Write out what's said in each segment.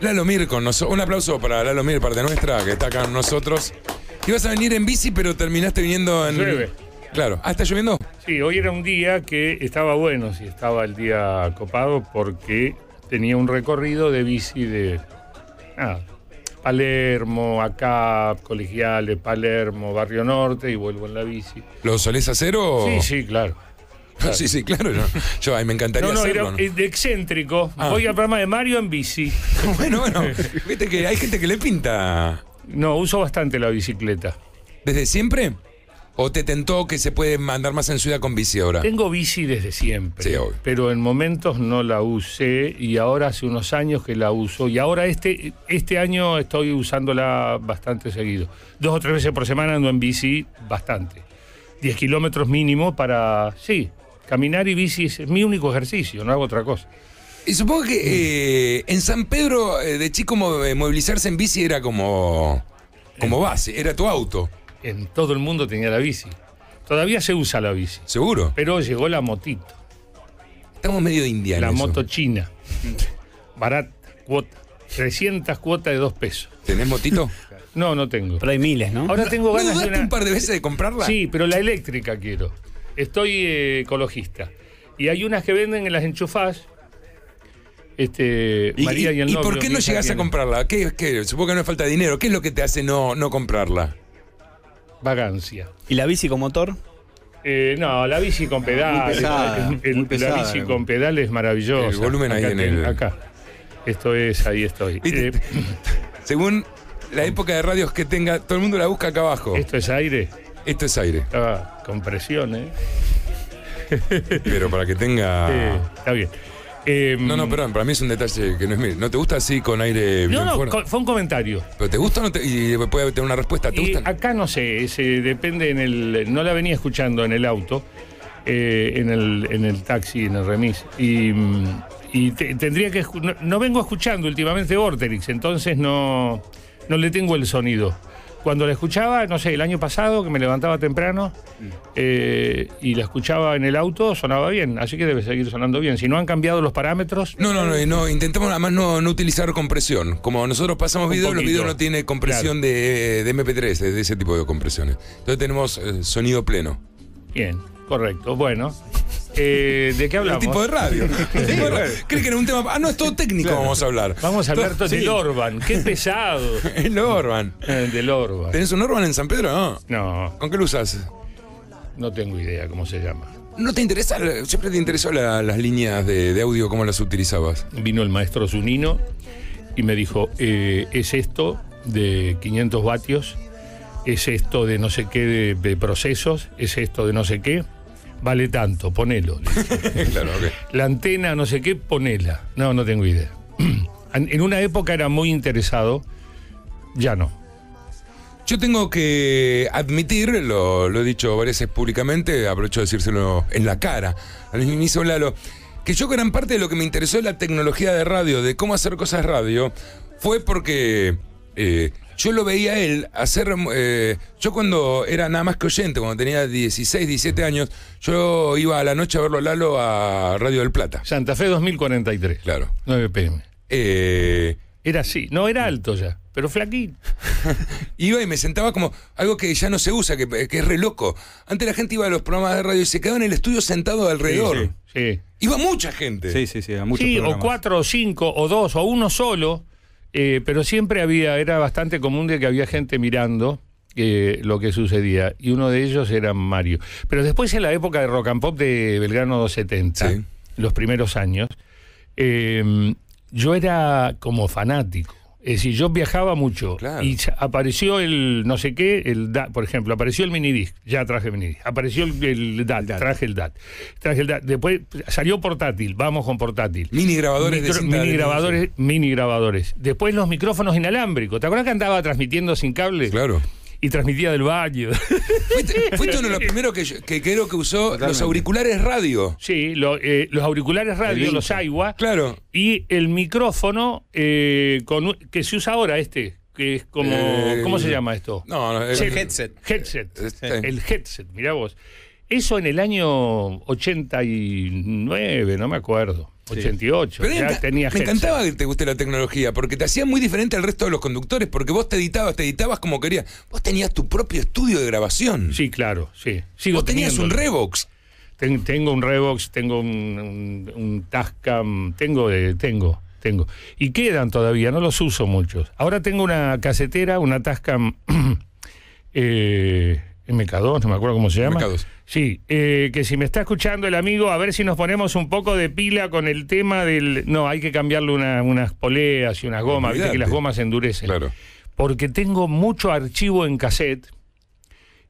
Lalo Mir con nosotros. Un aplauso para Lalo Mir, parte nuestra, que está acá con nosotros. Ibas a venir en bici, pero terminaste viniendo en. Llueve. Claro. Ah, ¿está lloviendo? Sí, hoy era un día que estaba bueno, si estaba el día copado, porque tenía un recorrido de bici de. Nada. Palermo, acá, Colegiales, Palermo, Barrio Norte y vuelvo en la bici. ¿Lo solés hacer o.? Sí, sí, claro. Sí, sí, claro. Yo, yo ay, me encantaría No, no, hacerlo. era ¿no? de excéntrico. Ah. Voy al programa de Mario en bici. Bueno, bueno. Viste que hay gente que le pinta. No, uso bastante la bicicleta. ¿Desde siempre? ¿O te tentó que se puede andar más en ciudad con bici ahora? Tengo bici desde siempre, Sí, obvio. pero en momentos no la usé y ahora hace unos años que la uso y ahora este, este año estoy usándola bastante seguido. Dos o tres veces por semana ando en bici bastante. 10 kilómetros mínimo para, sí, caminar y bici es mi único ejercicio, no hago otra cosa. Y supongo que eh, en San Pedro, eh, de chico, eh, movilizarse en bici era como. como base, era tu auto, En todo el mundo tenía la bici. Todavía se usa la bici, seguro. pero llegó la motito, Estamos medio indianos. la moto china. Barata, cuota. 300 cuotas de dos pesos. ¿Tenés motito? No, no tengo. Pero hay miles, ¿no? Ahora tengo ¿No ganas de dudaste una... un par de veces de comprarla? Sí, pero la eléctrica quiero. Estoy eh, ecologista. Y hay unas que venden en las enchufás. Este, ¿Y, María y, y- el y novio, por qué no hija llegás a comprarla? ¿Qué, qué? Supongo que no es falta de dinero. ¿Qué es lo que te hace no, no comprarla? Vagancia. ¿Y la bici con motor? Eh, no, la bici con pedales. pesada, el- el- muy la bici con pedales es maravillosa. El volumen ahí Acá en ten- el- Acá. Esto es, ahí estoy. Eh, Según la época de radios que tenga, todo el mundo la busca acá abajo. esto es aire. Esto es aire. Estaba con presión, ¿eh? Pero para que tenga. Eh, está bien. Eh, Ah. No, no, perdón, para mí es un detalle que no es mío. ¿No te gusta así con aire bien No, no, fue un comentario. ¿Pero te gusta o no te.? Y puede tener una respuesta. ¿Te Y gusta? acá no sé, ese depende en el. No la venía escuchando en el auto, eh, en, el, en el taxi, en el remis. Y, y te- tendría que. No, no vengo escuchando últimamente Vorterix, entonces no, no le tengo el sonido. Cuando la escuchaba, no sé, el año pasado, que me levantaba temprano eh, y la escuchaba en el auto, sonaba bien. Así que debe seguir sonando bien. Si no han cambiado los parámetros. No, no, no, no, intentamos además no, no utilizar compresión. Como nosotros pasamos videos, los videos no tienen compresión de, de MP3, de, de ese tipo de compresiones. Entonces tenemos eh, sonido pleno. Bien, correcto. Bueno, eh, ¿de qué El hablamos? tipo de radio. Radio. ¿Crees que era un tema? Ah, no, es todo técnico, vamos a hablar. Vamos a hablar Todo- del Orban. Qué pesado. El Orban. Eh, del Orban. ¿Tenés un Orban en San Pedro? No. No, ¿Con qué lo usas? no tengo idea cómo se llama. ¿No te interesa? Siempre te interesó la- las líneas de, de audio, cómo las utilizabas. Vino el maestro Zunino y me dijo, eh, es esto de 500 vatios, es esto de no sé qué de, de procesos, es esto de no sé qué, vale tanto, ponelo. Claro. La antena, no sé qué, ponela. No, no tengo idea. En una época era muy interesado, ya no. Yo tengo que admitir, lo, lo he dicho varias veces públicamente, aprovecho de decírselo en la cara al mismo Lalo, que yo gran parte de lo que me interesó de la tecnología de radio, de cómo hacer cosas radio, fue porque eh, yo lo veía a él hacer... eh, yo cuando era nada más que oyente, cuando tenía 16, 17 años, yo iba a la noche a verlo a Lalo a Radio del Plata. Santa Fe 2043, Claro. 9 pm. Eh, Era así, no era alto ya, pero flaquito. Iba y me sentaba como algo que ya no se usa, que, que es re loco. Antes la gente iba a los programas de radio y se quedaba en el estudio sentado alrededor. Sí. Iba mucha gente. Sí, sí, sí, a muchos Sí, o cuatro, o cinco, o dos, o uno solo, eh, pero siempre había, era bastante común de que había gente mirando eh, lo que sucedía, y uno de ellos era Mario. Pero después en la época de rock and pop de Belgrano 270, Sí. los primeros años, eh, yo era como fanático. Es decir, yo viajaba mucho Claro. y apareció el no sé qué, el DAT, por ejemplo, apareció el minidisc, ya traje minidisc. Apareció el, el DAT, traje el DAT. Traje el DAT. Después salió portátil, vamos con portátil. Mini grabadores de Micro- cinta mini de- grabadores, mini grabadores. Después los micrófonos inalámbricos. ¿Te acuerdas que andaba transmitiendo sin cable? Claro. Y transmitía del baño. Fuiste, fuiste uno de los primeros que, yo- que creo que usó los Totalmente. auriculares radio. sí, lo- eh, los auriculares radio, El los AIWA. Claro. Y el micrófono eh, con, un- que se usa ahora, este, que es como. Eh, ¿Cómo se llama esto? No, no. Sí, headset. Headset. Este. El headset, mirá vos. Eso en el año 89, no me acuerdo. 88. Pero ya tenía me encantaba que te guste la tecnología, porque te hacía muy diferente al resto de los conductores, porque vos te editabas, te editabas como querías. Vos tenías tu propio estudio de grabación. Sí, claro, sí. Sigo vos tenías un. Revox. Ten- tengo un Revox, tengo un, un, un Tascam, tengo, de- tengo, tengo. Y quedan todavía, no los uso muchos. Ahora tengo una casetera, una Tascam eh, MK2, no me acuerdo cómo se llama. MK2. Sí, eh, que si me está escuchando el amigo, a ver si nos ponemos un poco de pila con el tema del... No, hay que cambiarle una- unas poleas y unas gomas, viste que las gomas endurecen Claro. porque tengo mucho archivo en cassette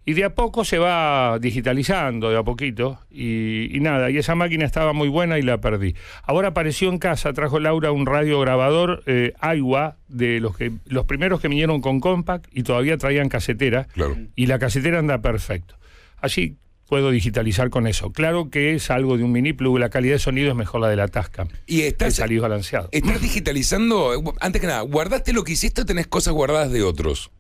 y de a poco se va digitalizando, de a poquito, y, y nada, y esa máquina estaba muy buena y la perdí. Ahora apareció en casa, trajo Laura un radiograbador eh, Aiwa, de los, que, los primeros que vinieron con compact y todavía traían casetera, Claro. y la casetera anda perfecto. Así puedo digitalizar con eso. Claro que es algo de un mini plug, la calidad de sonido es mejor la de la Tascam. Y estás, salido balanceado. estás digitalizando, antes que nada, ¿guardaste lo que hiciste o tenés cosas guardadas de otros?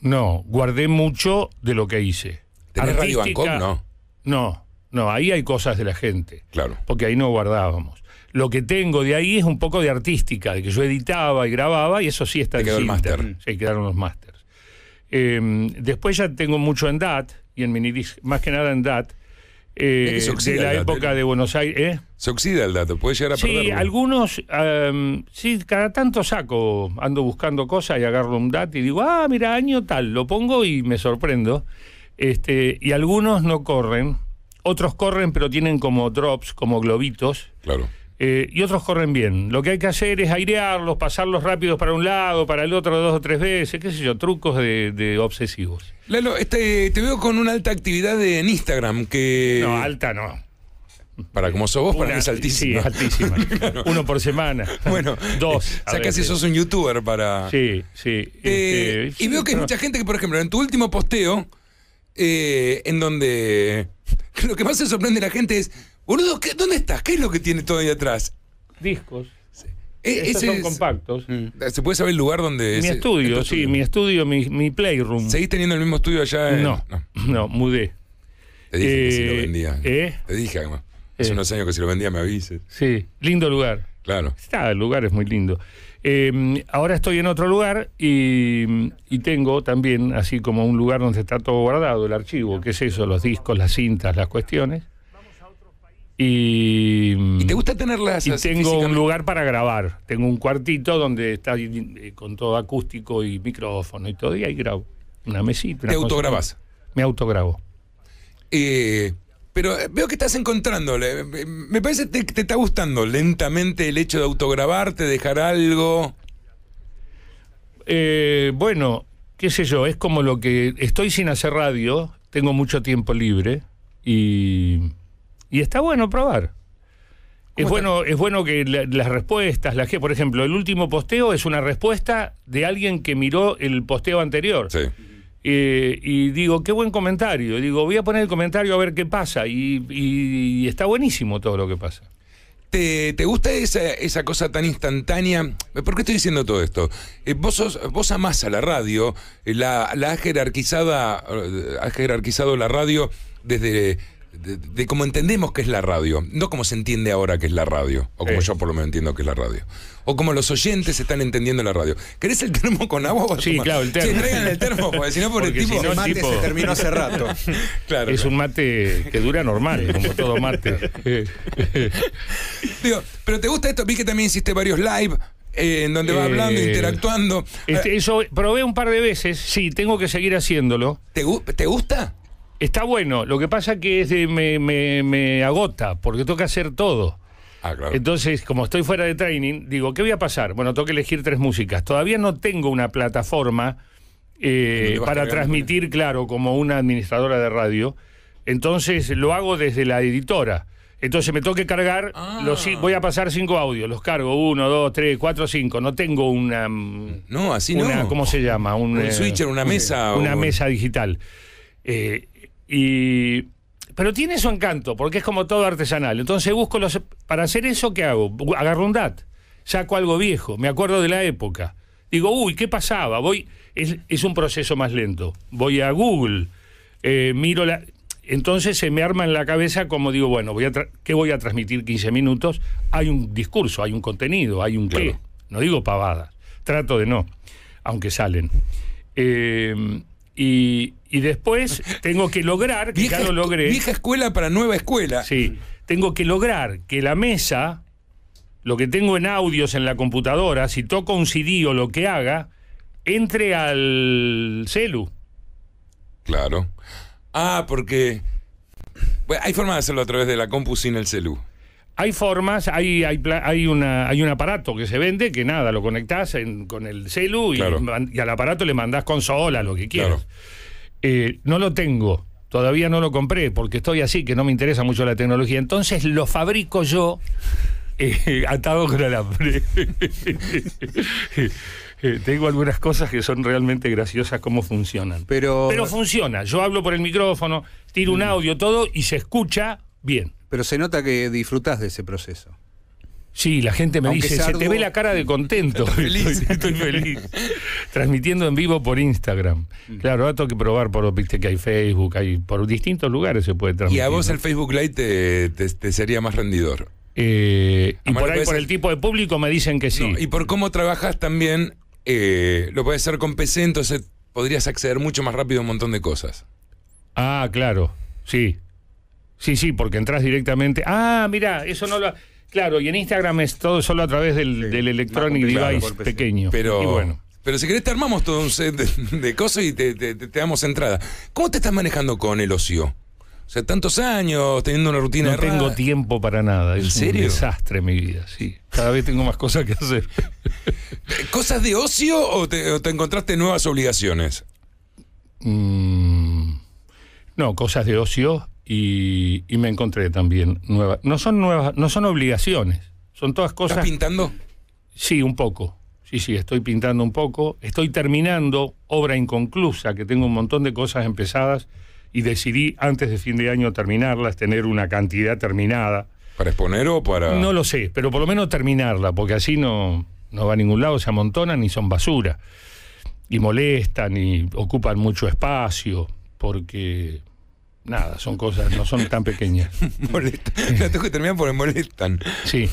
No, guardé mucho de lo que hice. ¿Tenés Radio Bangkok? No. No, no, ahí hay cosas de la gente, Claro. porque ahí no guardábamos. Lo que tengo de ahí es un poco de artística, de que yo editaba y grababa, y eso sí está Te quedó el máster. Sí, quedaron los másters. Eh, después ya tengo mucho en DAT, y en minidisc, más que nada en DAT, eh, de la época ¿eh? de Buenos Aires. ¿eh? Se oxida el dato, puede llegar a Sí, perderlo. algunos, em, sí, cada tanto saco, ando buscando cosas y agarro un DAT y digo, ah, mira, año tal, lo pongo y me sorprendo. Este, y algunos no corren, otros corren pero tienen como drops, como globitos, Claro. Eh, y otros corren bien. Lo que hay que hacer es airearlos, pasarlos rápidos para un lado, para el otro dos o tres veces, qué sé yo, trucos de, de obsesivos. Lalo, este, te veo con una alta actividad en Instagram que. No, alta no. Para como sos vos, para Una- mí es altísima. Sí, altísima. Uno por semana. Bueno, dos. O a sea, casi sos un youtuber para. Sí, sí. Eh, este, y veo que hay mucha gente que, por ejemplo, en tu último posteo, eh, en donde lo que más se sorprende a la gente es, boludo, ¿qué- ¿dónde estás? ¿Qué es lo que tiene todo ahí atrás? discos. Eh, Estos ese son es- compactos. Mm. ¿Se puede saber el lugar donde... Mi ese- estudio, tu sí, mi estudio, mi, mi playroom. ¿Seguís teniendo el mismo estudio allá? en- No, no, mudé. Te dije que si lo Eh, vendía. ¿eh? Te dije, además. Hace Eh. unos años que si lo vendía me avises. Sí, lindo lugar. Claro. Está, el lugar es muy lindo. Eh, ahora estoy en otro lugar y, y tengo también así como un lugar donde está todo guardado, el archivo, que es eso, los discos, las cintas, las cuestiones. Y, ¿Y te gusta tenerlas y tengo un lugar para grabar. Tengo un cuartito donde está eh, con todo acústico y micrófono y todo, y ahí grabo. Una mesita. una ¿Te autograbás? Me autograbo. Eh, pero eh, veo que estás encontrándole. Me- Me parece que te, te está gustando lentamente el hecho de autograbarte, dejar algo. Eh, bueno, qué sé yo, es como lo que estoy sin hacer radio, tengo mucho tiempo libre y, y está bueno probar. Es bueno, es bueno que la- las respuestas, las que, por ejemplo, el último posteo es una respuesta de alguien que miró el posteo anterior. Sí. Eh, y digo, qué buen comentario. Digo, voy a poner el comentario a ver qué pasa. Y, y- y está buenísimo todo lo que pasa. ¿Te, te gusta esa, esa cosa tan instantánea? ¿Por qué estoy diciendo todo esto? Eh, vos, sos, vos amás a la radio, eh, la, la jerarquizada, eh, has jerarquizado la radio desde de, de cómo entendemos que es la radio, no como se entiende ahora que es la radio, o como yo por lo menos entiendo que es la radio, o como los oyentes están entendiendo la radio. ¿Querés el termo con agua? o Sí, tomar? claro, el termo. Sí, traigan el termo, porque si no por el tipo... si no, El mate tipo- se terminó hace rato. Claro, es claro. un mate que dura normal, como todo mate. Digo, pero ¿te gusta esto? Vi que también hiciste varios live eh, en donde vas Eh, hablando, interactuando. Este, eso probé un par de veces, sí, tengo que seguir haciéndolo. ¿Te, ¿Te gusta? Está bueno, lo que pasa que es de- me, me- me agota, porque tengo que hacer todo. Ah, claro. Entonces, como estoy fuera de training, digo, ¿qué voy a pasar? Bueno, tengo que elegir tres músicas. Todavía no tengo una plataforma eh, para transmitir, claro, como una administradora de radio. Entonces lo hago desde la editora. Entonces me tengo que cargar, Ah. los, voy a pasar cinco audios, los cargo, uno, dos, tres, cuatro, cinco. No tengo una... mm, no, así una no. ¿Cómo se llama? Un, Un eh, switcher, una mesa. una o- mesa digital. Eh, y, pero tiene su encanto, porque es como todo artesanal. Entonces busco los... Para hacer eso, ¿qué hago? Agarro un DAT, saco algo viejo, me acuerdo de la época. Digo, uy, ¿qué pasaba? Voy, es, es un proceso más lento. Voy a Google, eh, miro la... Entonces se me arma en la cabeza como digo, bueno, voy a tra- ¿qué voy a transmitir 15 minutos? Hay un discurso, hay un contenido, hay un qué. No digo pavadas, trato de no, aunque salen. Eh, y, y después tengo que lograr, que ya lo logré. vieja escuela para nueva escuela. Sí, tengo que lograr que la mesa, lo que tengo en audios en la computadora, si toco un CD o lo que haga, entre al celu. Claro. Ah, porque. Bueno, hay forma de hacerlo a través de la compu sin el celu. Hay formas, hay, hay, hay, una, hay un aparato que se vende que nada, lo conectás en- con el celu y, Claro. man- y al aparato le mandás consola, lo que quieras. Claro. Eh, no lo tengo, todavía no lo compré porque estoy así, que no me interesa mucho la tecnología. Entonces lo fabrico yo eh, atado con alambre. Eh, tengo algunas cosas que son realmente graciosas cómo funcionan. Pero, Pero funciona. Yo hablo por el micrófono, tiro Mm. un audio, todo y se escucha bien. pero se nota que disfrutás de ese proceso. Sí, la gente me Aunque dice, se te arduo". ve la cara de contento. feliz. Estoy, estoy feliz. Transmitiendo en vivo por Instagram. Claro, ahora tengo que probar por, viste que hay Facebook, hay por distintos lugares se puede Y transmitir. a vos ¿no? el Facebook Live te, te- te sería más rendidor. Eh, y por ahí, por el tipo de público, me dicen que sí. No, y por cómo trabajas también, eh, lo puedes hacer con PC, entonces podrías acceder mucho más rápido a un montón de cosas. Ah, claro, sí. Sí, sí, porque entras directamente. Ah, mira, eso no lo. Claro, y en Instagram es todo solo a través del, Sí, del Electronic Device pequeño. Pero, Y bueno. pero si querés te armamos todo un set de, de cosas y te, te- te- te damos entrada. ¿Cómo te estás manejando con el ocio? O sea, tantos años teniendo una rutina No tengo tiempo para nada. ¿En es serio? un desastre mi vida, sí. Cada vez tengo más cosas que hacer. ¿Cosas de ocio o te, o te encontraste nuevas obligaciones? Mm, no, cosas de ocio y, y me encontré también nuevas. No son nuevas, no son obligaciones. Son todas ¿Estás cosas. pintando? Sí, un poco. Sí, sí, estoy pintando un poco. Estoy terminando obra inconclusa, que tengo un montón de cosas empezadas y decidí antes de fin de año terminarlas, tener una cantidad terminada. ¿Para exponer o para.? No lo sé, pero por lo menos terminarla, porque así no, no va a ningún lado, se amontonan y son basura. Y molestan y ocupan mucho espacio, porque nada, son cosas, no son tan pequeñas. Molesta. La tengo que terminar porque molestan. Sí.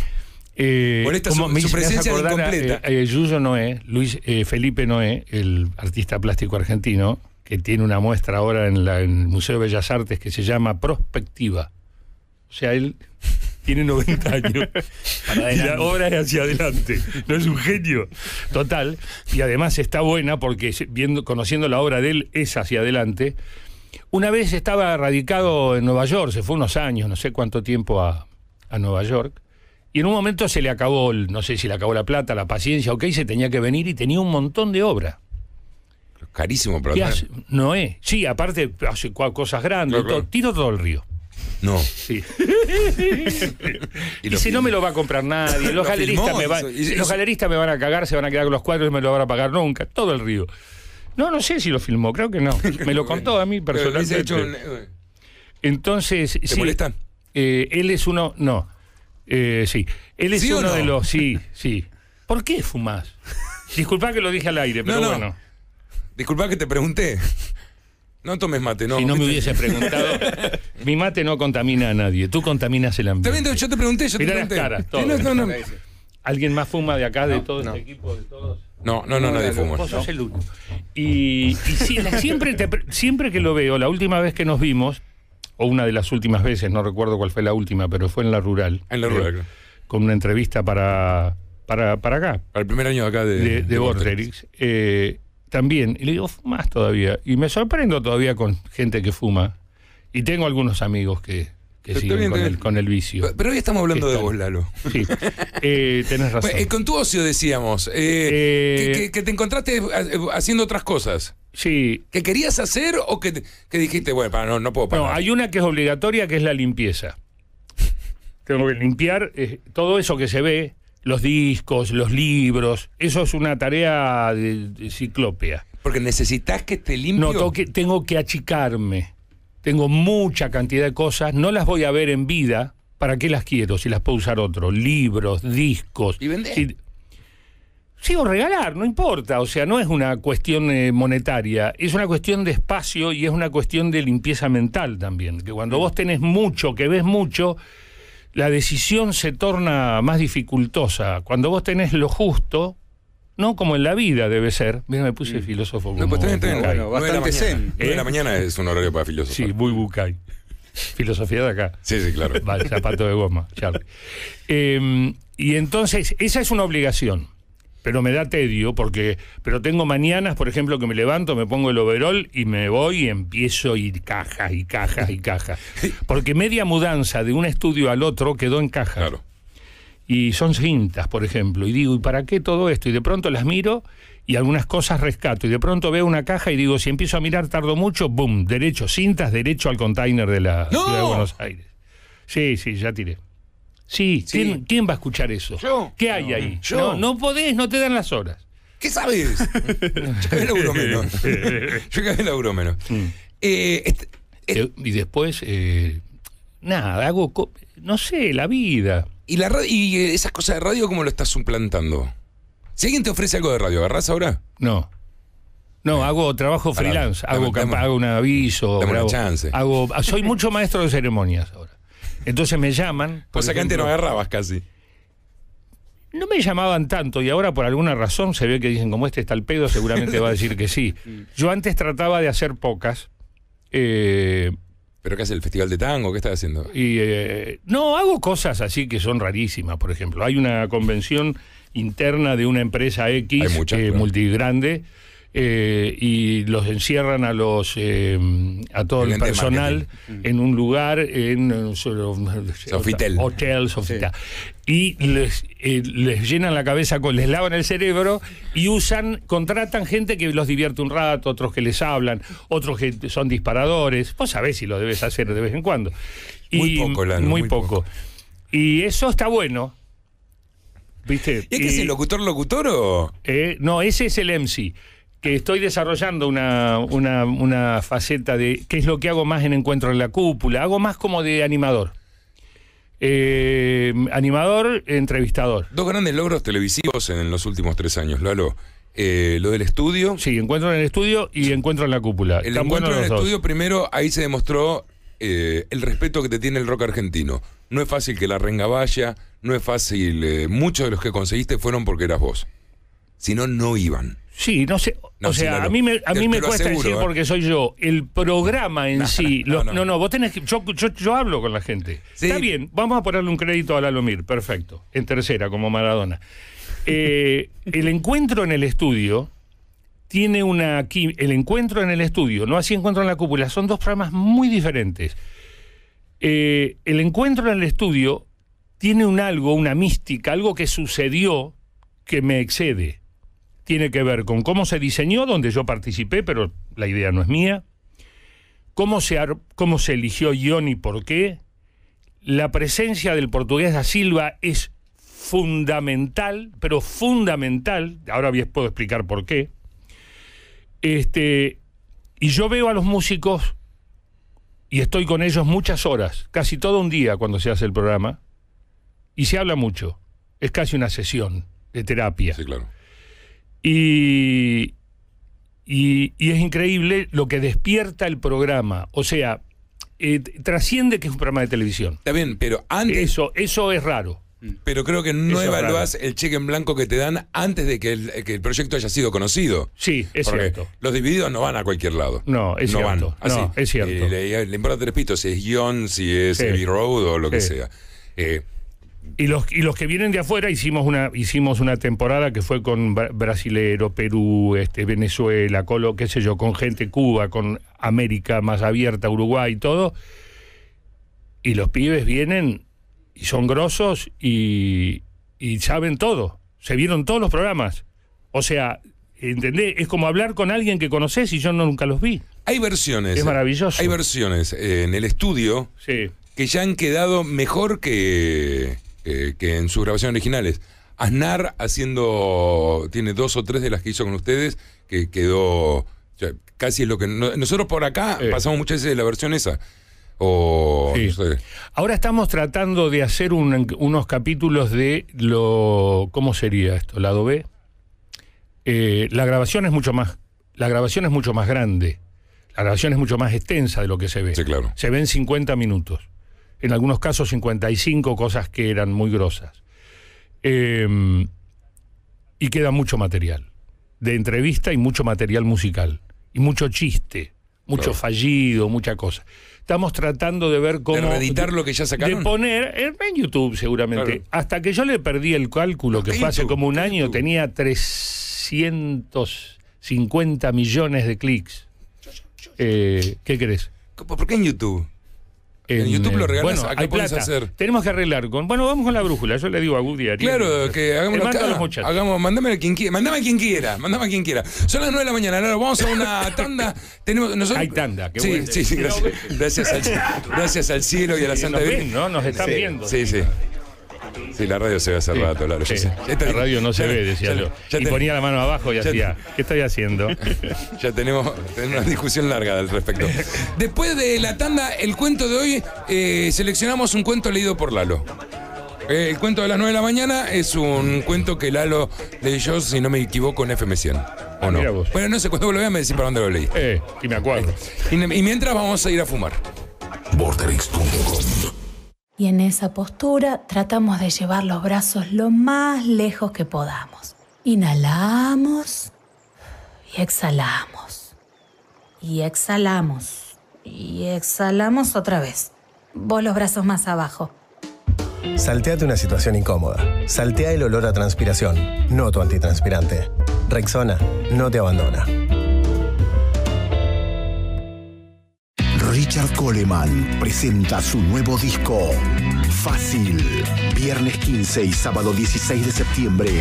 Eh, Molesta su- me su me hace presencia acordar incompleta. eh, eh, Yuyo Noé, Luis eh, Felipe Noé, el artista plástico argentino, que tiene una muestra ahora en, la- en el Museo de Bellas Artes que se llama Prospectiva. O sea, él tiene 90 años y la obra es hacia adelante. No es un genio total. Y además está buena porque viendo, conociendo la obra de él es hacia adelante. Una vez estaba radicado en Nueva York, se fue unos años, no sé cuánto tiempo a, a Nueva York. Y en un momento se le acabó, el- no sé si le acabó la plata, la paciencia, ok, se tenía que venir y tenía un montón de obra. Carísimo para ¿Qué traer. hace? Noé, sí, aparte hace cosas grandes, Claro, claro. todo- tiro todo el río. No. Sí. Y si no me lo va a comprar nadie, Lo los galeristas, filmó, me van, los galeristas me van a cagar, se van a quedar con los cuadros y no me lo van a pagar nunca. Todo el río. No, no sé si lo filmó, creo que no. Me lo contó a mí personalmente. hecho un- eh, Entonces, ¿Te sí, molestan? eh, él es uno, no, eh, sí, él es ¿Sí o uno no? de los, sí, sí. ¿Por qué fumás? Disculpa que lo dije al aire, pero No, no. bueno, Disculpa que te pregunté. No tomes mate, no. si no me hubiese preguntado, mi mate no contamina a nadie, tú contaminas el ambiente. bien, yo te pregunté, yo te Mirá las pregunté. caras, Sí, no, no, no. ¿Alguien más fuma de acá, de No, todo no. este equipo, de todos? No, no, no, nadie fuma. Vos sos el único. Y, siempre, te pre- siempre que lo veo, la última vez que nos vimos, o una de las últimas veces, no recuerdo cuál fue la última, pero fue en la rural. En la eh, rural, claro. Con una entrevista para, para, para acá, Para el primer año de acá de, de, de de Vorterix. Eh, también, y le digo, fumas todavía. Y me sorprendo todavía con gente que fuma. Y tengo algunos amigos que, que Está siguen con, el, con el vicio. Pero- Pero hoy estamos hablando de vos, Lalo. Sí, eh, tenés razón. Bueno, eh, con tu ocio decíamos, eh, Eh, que, te encontraste eh, haciendo otras cosas. Sí, ¿Que querías hacer o que, que dijiste, bueno, para, no, no puedo parar? No, hay una que es obligatoria, que es la limpieza. Tengo que limpiar todo eso que se ve, los discos, los libros, eso es una tarea de, de ciclópea. Porque necesitas que esté limpio. No, tengo que, tengo que achicarme. Tengo mucha cantidad de cosas, no las voy a ver en vida. ¿Para qué las quiero si las puedo usar otro? Libros, discos. ¿Y vendés? Sí. Sí, o regalar, no importa. O sea, no es una cuestión eh, monetaria, es una cuestión de espacio y es una cuestión de limpieza mental también. Que cuando vos tenés mucho, que ves mucho, la decisión se torna más dificultosa. Cuando vos tenés lo justo, no como en la vida debe ser. Mira, me puse filósofo. No, pues bien. Bucay. Bueno, bastante mañana. zen. De la ¿Eh? mañana es un horario para filósofos. Sí, muy bucay. Filosofía de acá. sí, sí, claro. Vale, zapato de goma, Charlie. Eh, y entonces, esa es una obligación. Pero me da tedio porque. Pero tengo mañanas, por ejemplo, que me levanto, me pongo el overol y me voy y empiezo a ir cajas y cajas y cajas. Porque media mudanza de un estudio al otro quedó en caja. Claro. Y son cintas, por ejemplo. Y digo, ¿y para qué todo esto? Y de pronto las miro y algunas cosas rescato. Y de pronto veo una caja y digo, si empiezo a mirar tardo mucho, ¡boom! Derecho, cintas, derecho al container de la ¡No! ciudad de Buenos Aires. Sí, sí, ya tiré. Sí, Sí. ¿Quién, quién va a escuchar eso? Yo. ¿Qué hay ahí? Yo. No, no podés, no te dan las horas. ¿Qué sabes? Yo vez laburo menos. Yo vez laburo menos. Eh, este- Eh, y después, eh, nada, hago, no sé, la vida. ¿Y, la radio, y eh, esas cosas de radio cómo lo estás suplantando? Si alguien te ofrece algo de radio, ¿agarrás ahora? No. No, hago trabajo Pará, freelance, dame- hago, dame- hago un aviso. dame una chance. Hago, soy mucho maestro de ceremonias ahora. Entonces me llaman. Cosa que antes no agarrabas casi. no me llamaban tanto y ahora por alguna razón se ve que dicen como este está el pedo, seguramente va a decir que sí. Yo antes trataba de hacer pocas. eh, ¿Pero qué hace el Festival de Tango? ¿Qué estás haciendo? y eh, no, hago cosas así que son rarísimas. Por ejemplo, hay una convención interna de una empresa X Hay muchas, eh, claro. multigrande eh, y los encierran a los eh, a todo el personal en un lugar en eh, Sofitel. hotel Sofitel y les, eh, les llenan la cabeza con les lavan el cerebro y usan contratan gente que los divierte un rato otros que les hablan otros que son disparadores vos sabés si lo debes hacer de vez en cuando Muy poco, Lalo, muy, muy poco. poco. y eso está bueno viste ¿Y es que es el locutor-locutor o...? eh, no, ese es el MC. Que estoy desarrollando una, una, una faceta de qué es lo que hago más en Encuentro en la Cúpula. Hago más como de animador. Eh, animador, entrevistador. Dos grandes logros televisivos en los últimos tres años, Lalo. Eh, lo del estudio. Sí, encuentro en el estudio y encuentro en la cúpula. El encuentro en el dos. estudio, primero, ahí se demostró eh, el respeto que te tiene el rock argentino. No es fácil que la renga vaya, no es fácil. muchos de los que conseguiste fueron porque eras vos. Si no, no iban. Sí, no sé. No, o sí, sea, a mí me, a Te- mí te me lo cuesta aseguro, decir ¿eh? porque soy yo. El programa en sí. no, los- no. no, vos tenés que. Yo, yo, yo hablo con la gente. Sí. Está bien, vamos a ponerle un crédito a Lalomir. Perfecto. En tercera, como Maradona. Eh, el encuentro en el estudio tiene una. El encuentro en el estudio, no así encuentro en la cúpula, son dos programas muy diferentes. Eh, el encuentro en el estudio tiene un algo, una mística, algo que sucedió que me excede. Tiene que ver con cómo se diseñó, donde yo participé, pero la idea no es mía. Cómo se, cómo se eligió guion y por qué. La presencia del portugués da Silva es fundamental, pero fundamental. Ahora bien puedo explicar por qué. Este, y yo veo a los músicos y estoy con ellos muchas horas, casi todo un día cuando se hace el programa, y se habla mucho. Es casi una sesión de terapia. Sí, claro. Y, y, y es increíble lo que despierta el programa. O sea, eh, trasciende que es un programa de televisión. Está bien, pero antes. Eso, eso es raro. Pero creo que no Eso evaluás el cheque en blanco que te dan antes de que el, que el proyecto haya sido conocido. Sí, es Porque cierto. los divididos no van a cualquier lado. No, es no cierto. Van. No, es cierto. Eh, le, le importa tres pitos si es guion, si es Sí. Abbey Road o lo que sea. Eh, Y los, y los que vienen de afuera hicimos una, hicimos una temporada que fue con bra- brasilero, Perú, este, Venezuela, Colo, qué sé yo, con gente Cuba, con América más abierta, Uruguay y todo. Y los pibes vienen y son grosos y, y saben todo. Se vieron todos los programas. O sea, ¿entendés? Es como hablar con alguien que conoces y yo no, nunca los vi. hay versiones. Es maravilloso. Hay versiones eh, en el estudio Sí. que ya han quedado mejor que, eh, que en sus grabaciones originales. Aznar haciendo, tiene dos o tres de las que hizo con ustedes, que quedó, o sea, casi es lo que... no- nosotros por acá Eh. pasamos muchas veces de la versión esa. O... Sí. no sé. Ahora estamos tratando de hacer un- unos capítulos de lo. ¿Cómo sería esto? ¿Lado B? Eh, la grabación es mucho más, la grabación es mucho más grande. La grabación es mucho más extensa de lo que se ve. Sí, claro. Se ven 50 minutos. En algunos casos 55, cosas que eran muy grosas. Eh, y queda mucho material. De entrevista y mucho material musical. Y mucho chiste, mucho Claro. fallido, mucha cosa. Estamos tratando de ver cómo. ¿De reeditar lo que ya sacaron? De poner en, en YouTube, seguramente. Claro. Hasta que yo le perdí el cálculo, que ¿Qué fue hace YouTube? como un ¿Qué año, YouTube? tenía 350 millones de clics. Eh, ¿Qué crees? ¿Por qué en YouTube? En YouTube lo regalas, bueno, acá hay plata. hacer. Tenemos que arreglar con. Bueno, vamos con la brújula. Yo le digo a Woody Ariel. Claro, que hagamos acá. a los muchachos. Hagamos, mandame a quien quiera, mandame a quien quiera, mandame a quien quiera. Son las 9 de la mañana, vamos a una tanda. Tenemos, nosotros, Hay tanda, qué sí, bueno. sí, sí, gracias, gracias, al, gracias al cielo y a la Sí, Santa Virgen. ¿no? Nos están Sí, viendo. Sí, sí. Sí, la radio se ve hace Sí, rato, Lalo. yo sí. La radio no se ya- ve, decía ya- yo. ya y te- ponía la mano abajo y ya te- hacía, ¿qué estoy haciendo? Ya tenemos, tenemos una discusión larga al respecto. Después de la tanda, el cuento de hoy, eh, seleccionamos un cuento leído por Lalo. Eh, el cuento de las 9 de la mañana es un cuento que Lalo leyó, si no me equivoco, en FM100. ¿O no? mira vos. Bueno, no sé, cuando lo vean me decís para dónde lo leí. eh, y me acuerdo. Y, y mientras vamos a ir a fumar. Vorterix.com Y en esa postura tratamos de llevar los brazos lo más lejos que podamos. Inhalamos y exhalamos. Y exhalamos. Y exhalamos otra vez. Vos los brazos más abajo. Salteate una situación incómoda. Saltea el olor a transpiración, no tu antitranspirante. Rexona no te abandona. Richard Coleman presenta su nuevo disco, Fácil, viernes 15 y sábado 16 de septiembre.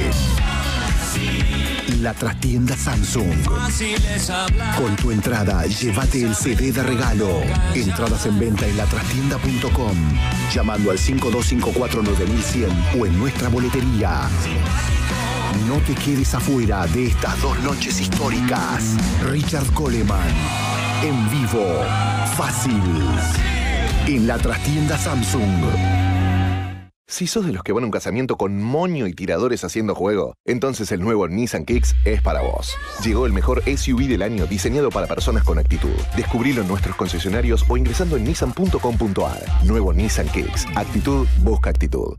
La trastienda Samsung. Con tu entrada, llévate el CD de regalo. Entradas en venta en latrastienda.com. Llamando al 52549100 o en nuestra boletería. No te quedes afuera de estas dos noches históricas. Richard Coleman. En vivo. Fácil. En la trastienda Samsung. Si sos de los que van a un casamiento con moño y tiradores haciendo juego, entonces el nuevo Nissan Kicks es para vos. Llegó el mejor SUV del año diseñado para personas con actitud. Descubrilo en nuestros concesionarios o ingresando en nissan.com.ar. Nuevo Nissan Kicks. Actitud busca actitud.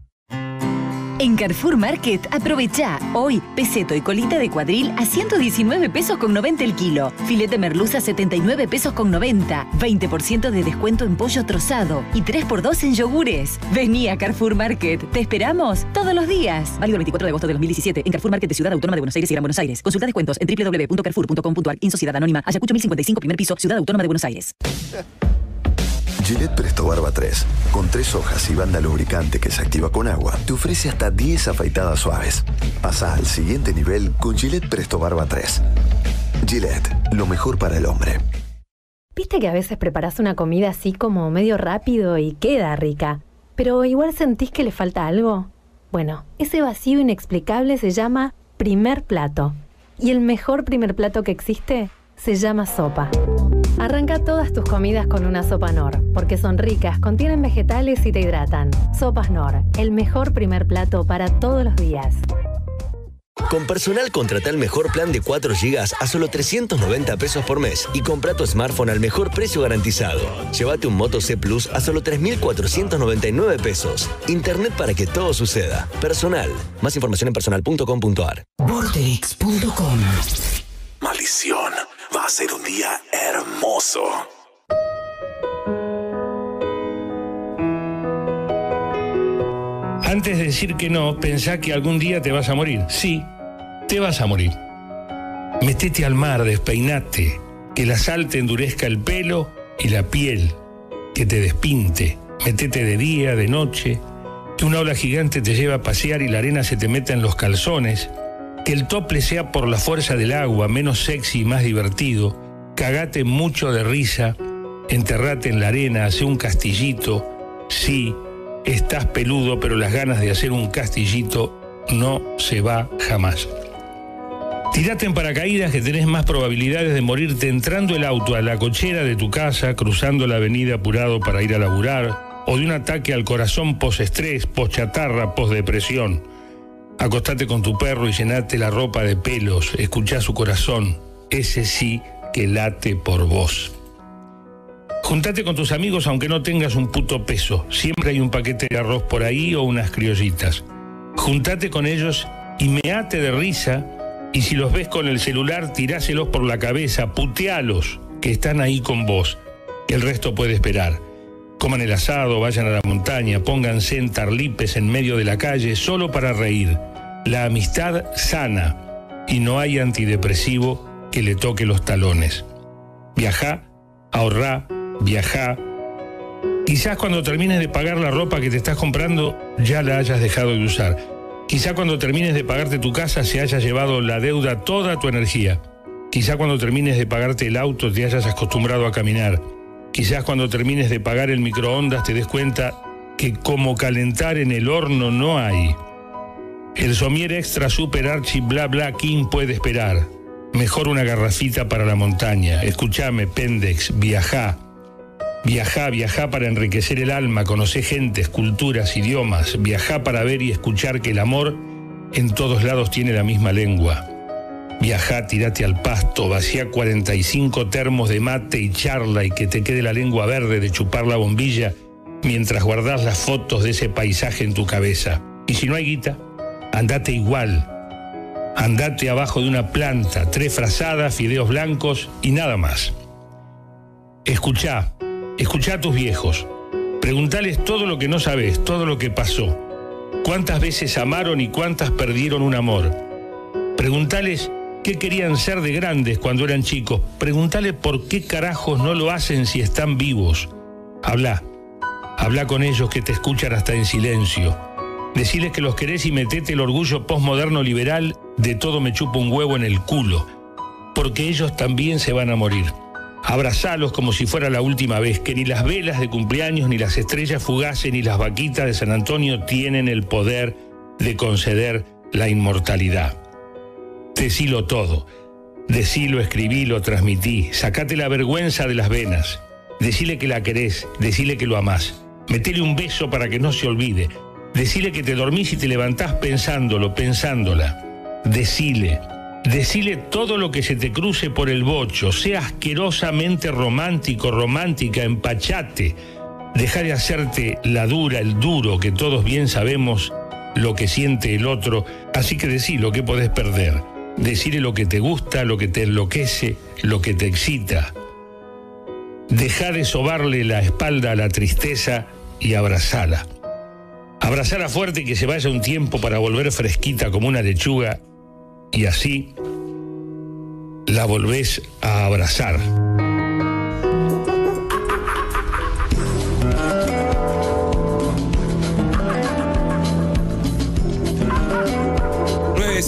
En Carrefour Market, aprovecha hoy peseto y colita de cuadril a 119 pesos con 90 el kilo. Filete merluza a 79 pesos con 90. 20% de descuento en pollo trozado y 3x2 en yogures. Vení a Carrefour Market. Te esperamos todos los días. Válido el 24 de agosto de 2017 en Carrefour Market de Ciudad Autónoma de Buenos Aires y Gran Buenos Aires. Consulta descuentos en www.carrefour.com.ar. In Sociedad Anónima. Ayacucho 1055, primer piso, Ciudad Autónoma de Buenos Aires. Gillette Presto Barba 3, con tres hojas y banda lubricante que se activa con agua, te ofrece hasta 10 afeitadas suaves. Pasa al siguiente nivel con Gillette Presto Barba 3. Gillette, lo mejor para el hombre. Viste que a veces preparás una comida así como medio rápido y queda rica, pero igual sentís que le falta algo. Bueno, ese vacío inexplicable se llama primer plato. Y el mejor primer plato que existe se llama sopa. Arranca todas tus comidas con una sopa Nor, porque son ricas, contienen vegetales y te hidratan. Sopas Nor, el mejor primer plato para todos los días. Con personal contrata el mejor plan de 4 GB a solo 390 pesos por mes y compra tu smartphone al mejor precio garantizado. Llévate un Moto C Plus a solo 3.499 pesos. Internet para que todo suceda. Personal. Más información en personal.com.ar. Vorterix.com Maldición. Va a ser un día hermoso. Antes de decir que no, pensá que algún día te vas a morir. Sí, te vas a morir. Metete al mar, despeinate, que la sal te endurezca el pelo y la piel, que te despinte. Metete de día, de noche, que una ola gigante te lleve a pasear y la arena se te meta en los calzones, que el tople sea por la fuerza del agua, menos sexy y más divertido, cagate mucho de risa, enterrate en la arena, hace un castillito, sí, estás peludo, pero las ganas de hacer un castillito no se va jamás. Tirate en paracaídas que tenés más probabilidades de morirte entrando el auto a la cochera de tu casa, cruzando la avenida apurado para ir a laburar, o de un ataque al corazón post-estrés, post-chatarra, post-depresión. Acostate con tu perro y llenate la ropa de pelos, escuchá su corazón, ese sí que late por vos. Juntate con tus amigos aunque no tengas un puto peso, siempre hay un paquete de arroz por ahí o unas criollitas. Juntate con ellos y meate de risa y si los ves con el celular, tiráselos por la cabeza, putealos, que están ahí con vos. El resto puede esperar. Coman el asado, vayan a la montaña, pónganse en tarlipes en medio de la calle solo para reír. La amistad sana y no hay antidepresivo que le toque los talones. Viajá, ahorrá, viajá. Quizás cuando termines de pagar la ropa que te estás comprando ya la hayas dejado de usar. Quizá cuando termines de pagarte tu casa se haya llevado la deuda toda tu energía. Quizá cuando termines de pagarte el auto te hayas acostumbrado a caminar. Quizás cuando termines de pagar el microondas te des cuenta que como calentar en el horno no hay. El somier extra super archi bla bla king puede esperar. Mejor una garrafita para la montaña. Escúchame, Pendex, viajá. Viajá, viajá para enriquecer el alma, conocer gentes, culturas, idiomas. Viajá para ver y escuchar que el amor en todos lados tiene la misma lengua. Viajá, tirate al pasto, vacía 45 termos de mate y charla y que te quede la lengua verde de chupar la bombilla mientras guardás las fotos de ese paisaje en tu cabeza. Y si no hay guita, andate igual. Andate abajo de una planta, tres frazadas, fideos blancos y nada más. Escuchá, escuchá a tus viejos. Preguntales todo lo que no sabes, todo lo que pasó. Cuántas veces amaron y cuántas perdieron un amor. Preguntales qué querían ser de grandes cuando eran chicos. Pregúntale por qué carajos no lo hacen si están vivos. Habla. Habla con ellos que te escuchan hasta en silencio. Deciles que los querés y metete el orgullo postmoderno liberal de todo me chupa un huevo en el culo. Porque ellos también se van a morir. Abrazalos como si fuera la última vez, que ni las velas de cumpleaños, ni las estrellas fugaces, ni las vaquitas de San Antonio tienen el poder de conceder la inmortalidad. Decilo todo. Decilo, escribilo, transmití. Sacate la vergüenza de las venas. Decile que la querés, decile que lo amás. Metele un beso para que no se olvide. Decile que te dormís y te levantás pensándolo, pensándola. Decile. Decile todo lo que se te cruce por el bocho. Sea asquerosamente romántico, romántica, empachate. Deja de hacerte la dura, el duro, que todos bien sabemos lo que siente el otro. Así que decilo que podés perder. Decirle lo que te gusta, lo que te enloquece, lo que te excita. Deja de sobarle la espalda a la tristeza y abrazala. Abrazala fuerte y que se vaya un tiempo para volver fresquita como una lechuga y así la volvés a abrazar.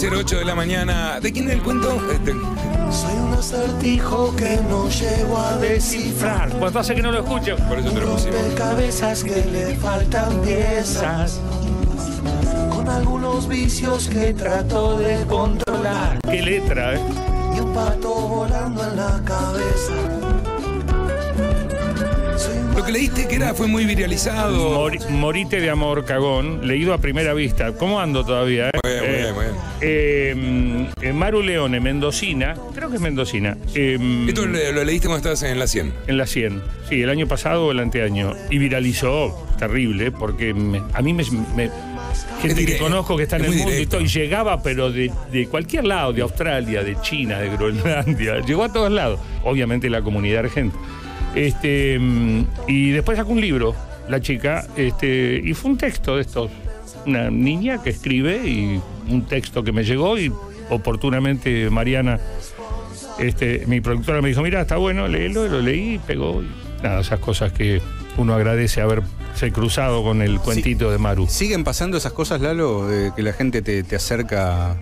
08 de la mañana. ¿De quién es el cuento? Este. Soy un acertijo que no llego a descifrar. ¿Cuánto hace que no lo escucho? Por eso te lo pusimos. cabezas que le faltan piezas. Con algunos vicios que trato de controlar. Qué letra, ¿eh? Y un pato volando en la cabeza. Lo que leíste que era fue muy viralizado. morite de amor, cagón, leído a primera vista. ¿Cómo ando todavía? Eh? Muy bien, muy bien, muy bien. Eh, eh, Maru Leone, mendocina, creo que es mendocina. Eh, Esto lo, lo leíste cuando estabas en la 100. En la 100, sí, el año pasado o el anteaño. Y viralizó, terrible, porque me- a mí me, me- gente que conozco que está en el mundo y todo, y llegaba, pero de, de cualquier lado, de Australia, de China, de Groenlandia, llegó a todos lados. Obviamente la comunidad argenta. Este, mm, y después sacó un libro, la chica, este, y fue un texto de estos, una niña que escribe y un texto que me llegó y oportunamente Mariana, este, mi productora me dijo, mira, está bueno, léelo, y lo leí y pegó. Y nada, esas cosas que uno agradece haberse cruzado con el cuentito de Maru. ¿Siguen pasando esas cosas, Lalo? De que la gente te, te acerca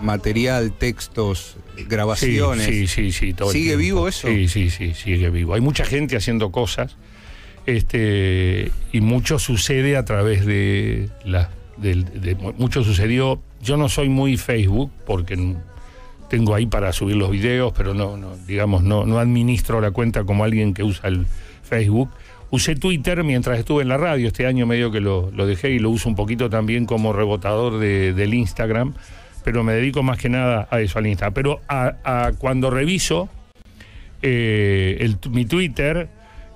material, textos, grabaciones. Sí, sí, sí, sí, todo ¿Sigue vivo eso? Sí, sí, sí, sigue vivo. Hay mucha gente haciendo cosas este, y mucho sucede a través de la. del- de- mucho sucedió. Yo no soy muy Facebook porque tengo ahí para subir los videos, pero no, no digamos, no, no administro la cuenta como alguien que usa el Facebook. usé Twitter mientras estuve en la radio. Este año medio que lo, dejé y lo uso un poquito también como rebotador de- del Instagram. Pero me dedico más que nada a eso, al Instagram. Pero a, cuando reviso eh, mi Twitter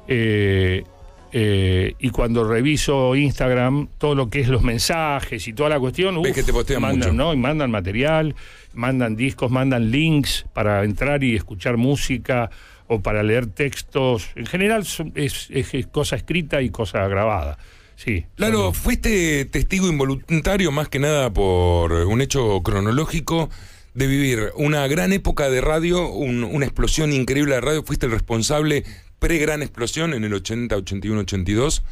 eh, eh, y cuando reviso Instagram, todo lo que es los mensajes y toda la cuestión, uf, que te mandan, mucho. ¿no? Y mandan material, mandan discos, mandan links para entrar y escuchar música o para leer textos. En general son- es, es- es cosa escrita y cosa grabada. Sí. Claro, fuiste testigo involuntario más que nada por un hecho cronológico de vivir una gran época de radio, un- una explosión increíble de radio. Fuiste el responsable pre-gran explosión en el 80, 81, 82.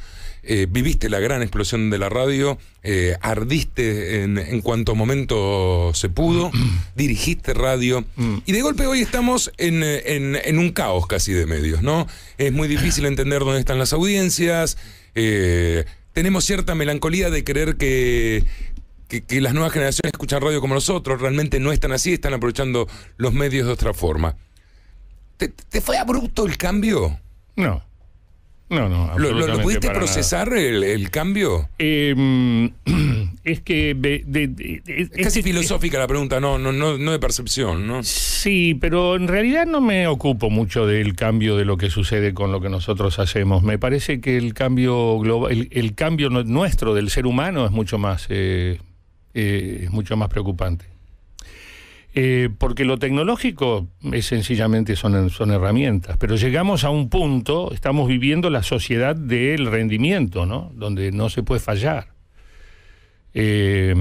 Eh, viviste la gran explosión de la radio, eh, ardiste en, en cuanto momento se pudo, dirigiste radio y de golpe hoy estamos en, en- en un caos casi de medios, ¿no? Es muy difícil entender dónde están las audiencias, eh, tenemos cierta melancolía de creer que, que, que las nuevas generaciones escuchan radio como nosotros, realmente no están así, están aprovechando los medios de otra forma. ¿Te, te fue abrupto el cambio? No. No, no. ¿Lo, lo- pudiste procesar el, el cambio? Eh, es que de- de- de- de- Es casi filosófica la pregunta, no, no, no, no de percepción, ¿no? Sí, pero en realidad no me ocupo mucho del cambio de lo que sucede con lo que nosotros hacemos. Me parece que el cambio global, el, el cambio nu- nuestro del ser humano es mucho más, eh, eh, es mucho más preocupante. Eh, porque lo tecnológico es sencillamente son, son herramientas, pero llegamos a un punto, estamos viviendo la sociedad del rendimiento, ¿no? Donde no se puede fallar. Eh,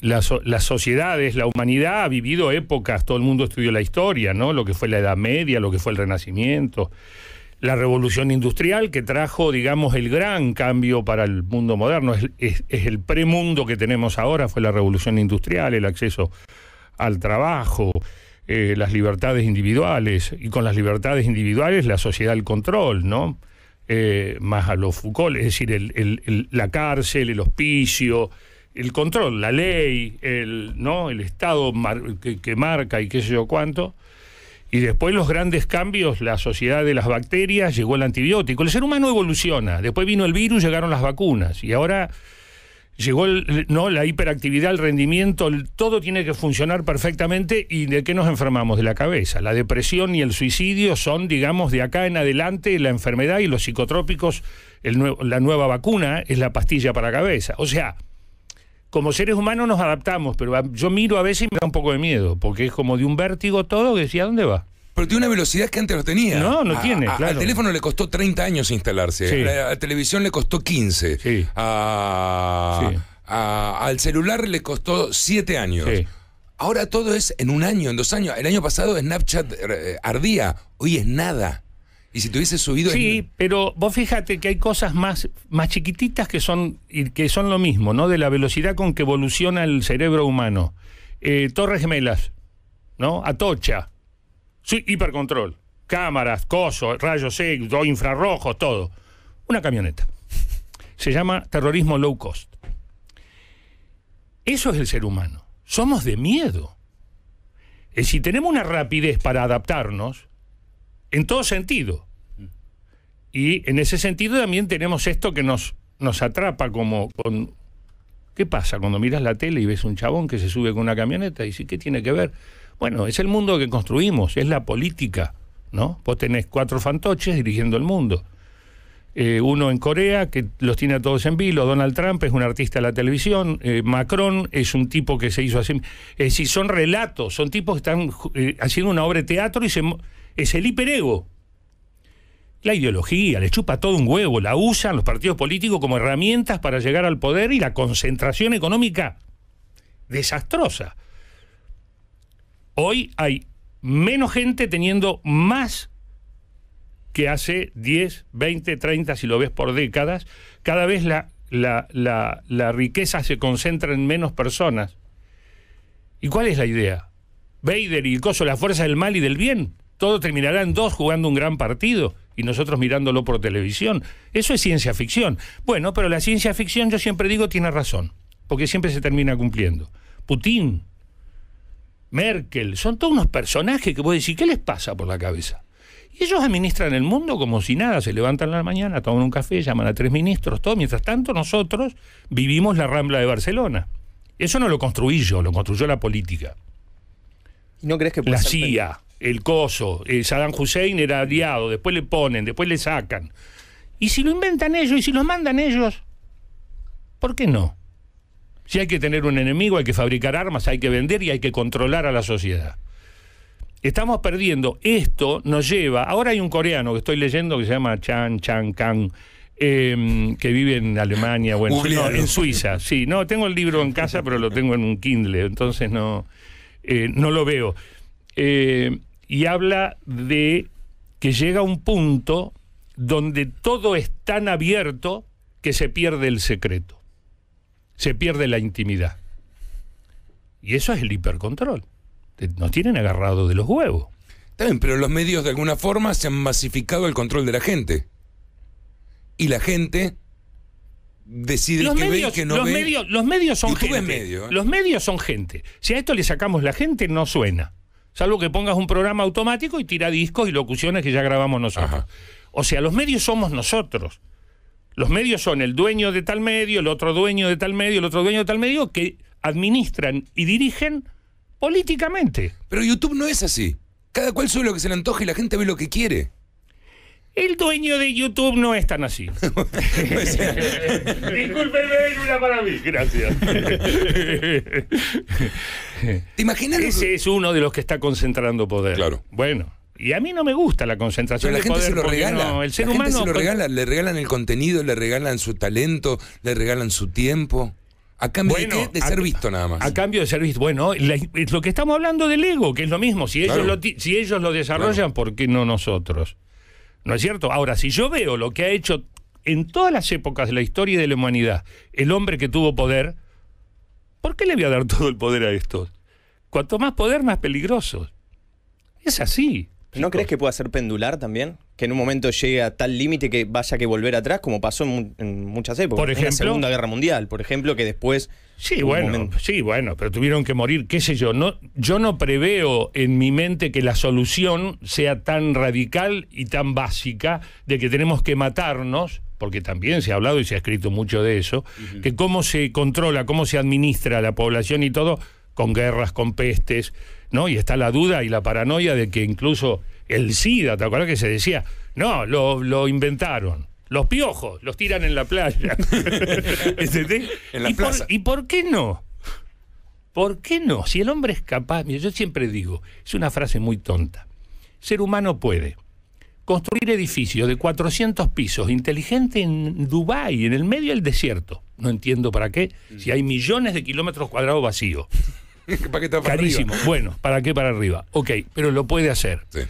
las sociedades, la humanidad ha vivido épocas, todo el mundo estudió la historia, ¿no? Lo que fue la Edad Media, lo que fue el Renacimiento, la revolución industrial que trajo, digamos, el gran cambio para el mundo moderno. Es, es- es el premundo que tenemos ahora, fue la revolución industrial, el acceso al trabajo, eh, las libertades individuales, y con las libertades individuales la sociedad del control, ¿no? Eh, más a lo Foucault, es decir, la cárcel, el hospicio, el control, la ley, el, ¿no? el Estado que marca y qué sé yo cuánto. Y después los grandes cambios, la sociedad de las bacterias, llegó el antibiótico. El ser humano evoluciona. Después vino el virus, llegaron las vacunas. Y ahora llegó el- no la hiperactividad, el rendimiento, todo tiene que funcionar perfectamente. ¿Y de qué nos enfermamos? De la cabeza. La depresión y el suicidio son, digamos, de acá en adelante la enfermedad y los psicotrópicos, la nueva vacuna es la pastilla para cabeza. O sea, como seres humanos nos adaptamos, pero yo miro a veces y me da un poco de miedo, porque es como de un vértigo todo que decía, ¿a dónde va? Pero tiene una velocidad que antes no tenía. No, no A- tiene, a- claro. Al teléfono le costó 30 años instalarse. Sí. A la, a la televisión le costó 15. A- Sí. al celular le costó 7 años. Sí. Ahora todo es en un año, en dos años. El año pasado Snapchat eh, ardía. Hoy es nada. Y si te hubiese subido... Sí, pero vos fíjate que hay cosas más, más chiquititas que son, y que son lo mismo, ¿no? De la velocidad con que evoluciona el cerebro humano. Eh, torres gemelas, ¿no? Atocha, sí, hipercontrol, cámaras, coso, rayos X, infrarrojos, todo. Una camioneta. Se llama terrorismo low cost. Eso es el ser humano. Somos de miedo. Si tenemos una rapidez para adaptarnos, en todo sentido. Y en ese sentido también tenemos esto que nos, nos atrapa como con... ¿Qué pasa cuando miras la tele y ves un chabón que se sube con una camioneta y dices, ¿qué tiene que ver? Bueno, es el mundo que construimos, es la política, ¿no? Vos tenés cuatro fantoches dirigiendo el mundo. Eh, uno en Corea, que los tiene a todos en vilo. Donald Trump es un artista de la televisión. eh, Macron es un tipo que se hizo así. Es decir, son relatos, son tipos que están eh, haciendo una obra de teatro y se, es el hiperego. La ideología, le chupa todo un huevo, la usan los partidos políticos como herramientas para llegar al poder y la concentración económica desastrosa. Hoy hay menos gente teniendo más que hace 10, 20, 30, si lo ves por décadas, cada vez la, riqueza se concentra en menos personas. ¿Y cuál es la idea? Vader y coso, la fuerza del mal y del bien. Todo terminará en dos jugando un gran partido y nosotros mirándolo por televisión. Eso es ciencia ficción. Bueno, pero la ciencia ficción yo siempre digo tiene razón, porque siempre se termina cumpliendo. Putin, Merkel, son todos unos personajes que vos decís, ¿qué les pasa por la cabeza? Y ellos administran el mundo como si nada, se levantan a la mañana, toman un café, llaman a tres ministros, todo. Mientras tanto, nosotros vivimos la Rambla de Barcelona. Eso no lo construí yo, lo construyó la política. ¿Y no crees que puede La ser CIA, el coso, eh, Saddam Hussein era aliado, después le ponen, después le sacan. Y si lo inventan ellos y si los mandan ellos, ¿por qué no? Si hay que tener un enemigo, hay que fabricar armas, hay que vender y hay que controlar a la sociedad. Estamos perdiendo. Esto nos lleva. Ahora hay un coreano que estoy leyendo que se llama Chan Chan Kang. eh, que vive en Alemania o en, no, Googlealo. en Suiza. Sí, no, tengo el libro en casa, pero lo tengo en un Kindle, entonces no, eh, no lo veo. Eh, y habla de que llega un punto donde todo es tan abierto que se pierde el secreto, se pierde la intimidad. Y eso es el hipercontrol. Nos tienen agarrado de los huevos. Está bien, pero los medios de alguna forma se han masificado el control de la gente. Y la gente decide Los que ve y medios, que no los, ve. medios, los medios son gente. medio, ¿eh? Los medios son gente. Si a esto le sacamos la gente, no suena. Salvo que pongas un programa automático y tira discos y locuciones que ya grabamos nosotros. O sea, los medios somos nosotros. Los medios son el dueño de tal medio, el otro dueño de tal medio, el otro dueño de tal medio, que administran y dirigen políticamente. Pero YouTube no es así. Cada cual sube lo que se le antoja y la gente ve lo que quiere. El dueño de YouTube no es tan así. Discúlpeme, una para mí. Gracias. ¿Te imaginas? Ese es uno de los que está concentrando poder. Claro. Bueno, y a mí no me gusta la concentración Pero la de gente poder. se lo regala. no, el ser la gente humano se lo regala. Le regalan el contenido, le regalan su talento, le regalan su tiempo. ¿A cambio Bueno, de qué? De a- ser visto nada más. A cambio de ser visto. Bueno, la- es lo que estamos hablando del ego, que es lo mismo. Si ellos, Claro. lo, si ellos lo desarrollan, ¿por qué no nosotros? ¿No es cierto? Ahora, si yo veo lo que ha hecho en todas las épocas de la historia de la humanidad el hombre que tuvo poder, ¿por qué le voy a dar todo el poder a estos? Cuanto más poder, más peligrosos. Es así. ¿No crees que pueda ser pendular también? Que en un momento llegue a tal límite que vaya que volver atrás, como pasó en, en muchas épocas. Por En la ejemplo- Segunda Guerra Mundial, por ejemplo, que después. Sí, bueno, momento- sí, bueno, pero tuvieron que morir, qué sé yo. No, yo no preveo en mi mente que la solución sea tan radical y tan básica de que tenemos que matarnos, porque también se ha hablado y se ha escrito mucho de eso, que cómo se controla, cómo se administra la población y todo con guerras, con pestes, ¿no? Y está la duda y la paranoia de que incluso el SIDA, ¿te acuerdas que se decía? No, lo, lo inventaron. Los piojos los tiran en la playa. ¿Entendés? En la ¿Y, por, plaza. ¿Y por qué no? ¿Por qué no? Si el hombre es capaz, mira, yo siempre digo, es una frase muy tonta. Ser humano puede construir edificios de 400 pisos, inteligente en Dubái, en el medio del desierto. No entiendo para qué, si hay millones de kilómetros cuadrados vacíos. ¿Para qué está para Carísimo. arriba? Bueno, ¿para qué para arriba? Ok, pero lo puede hacer. Sí.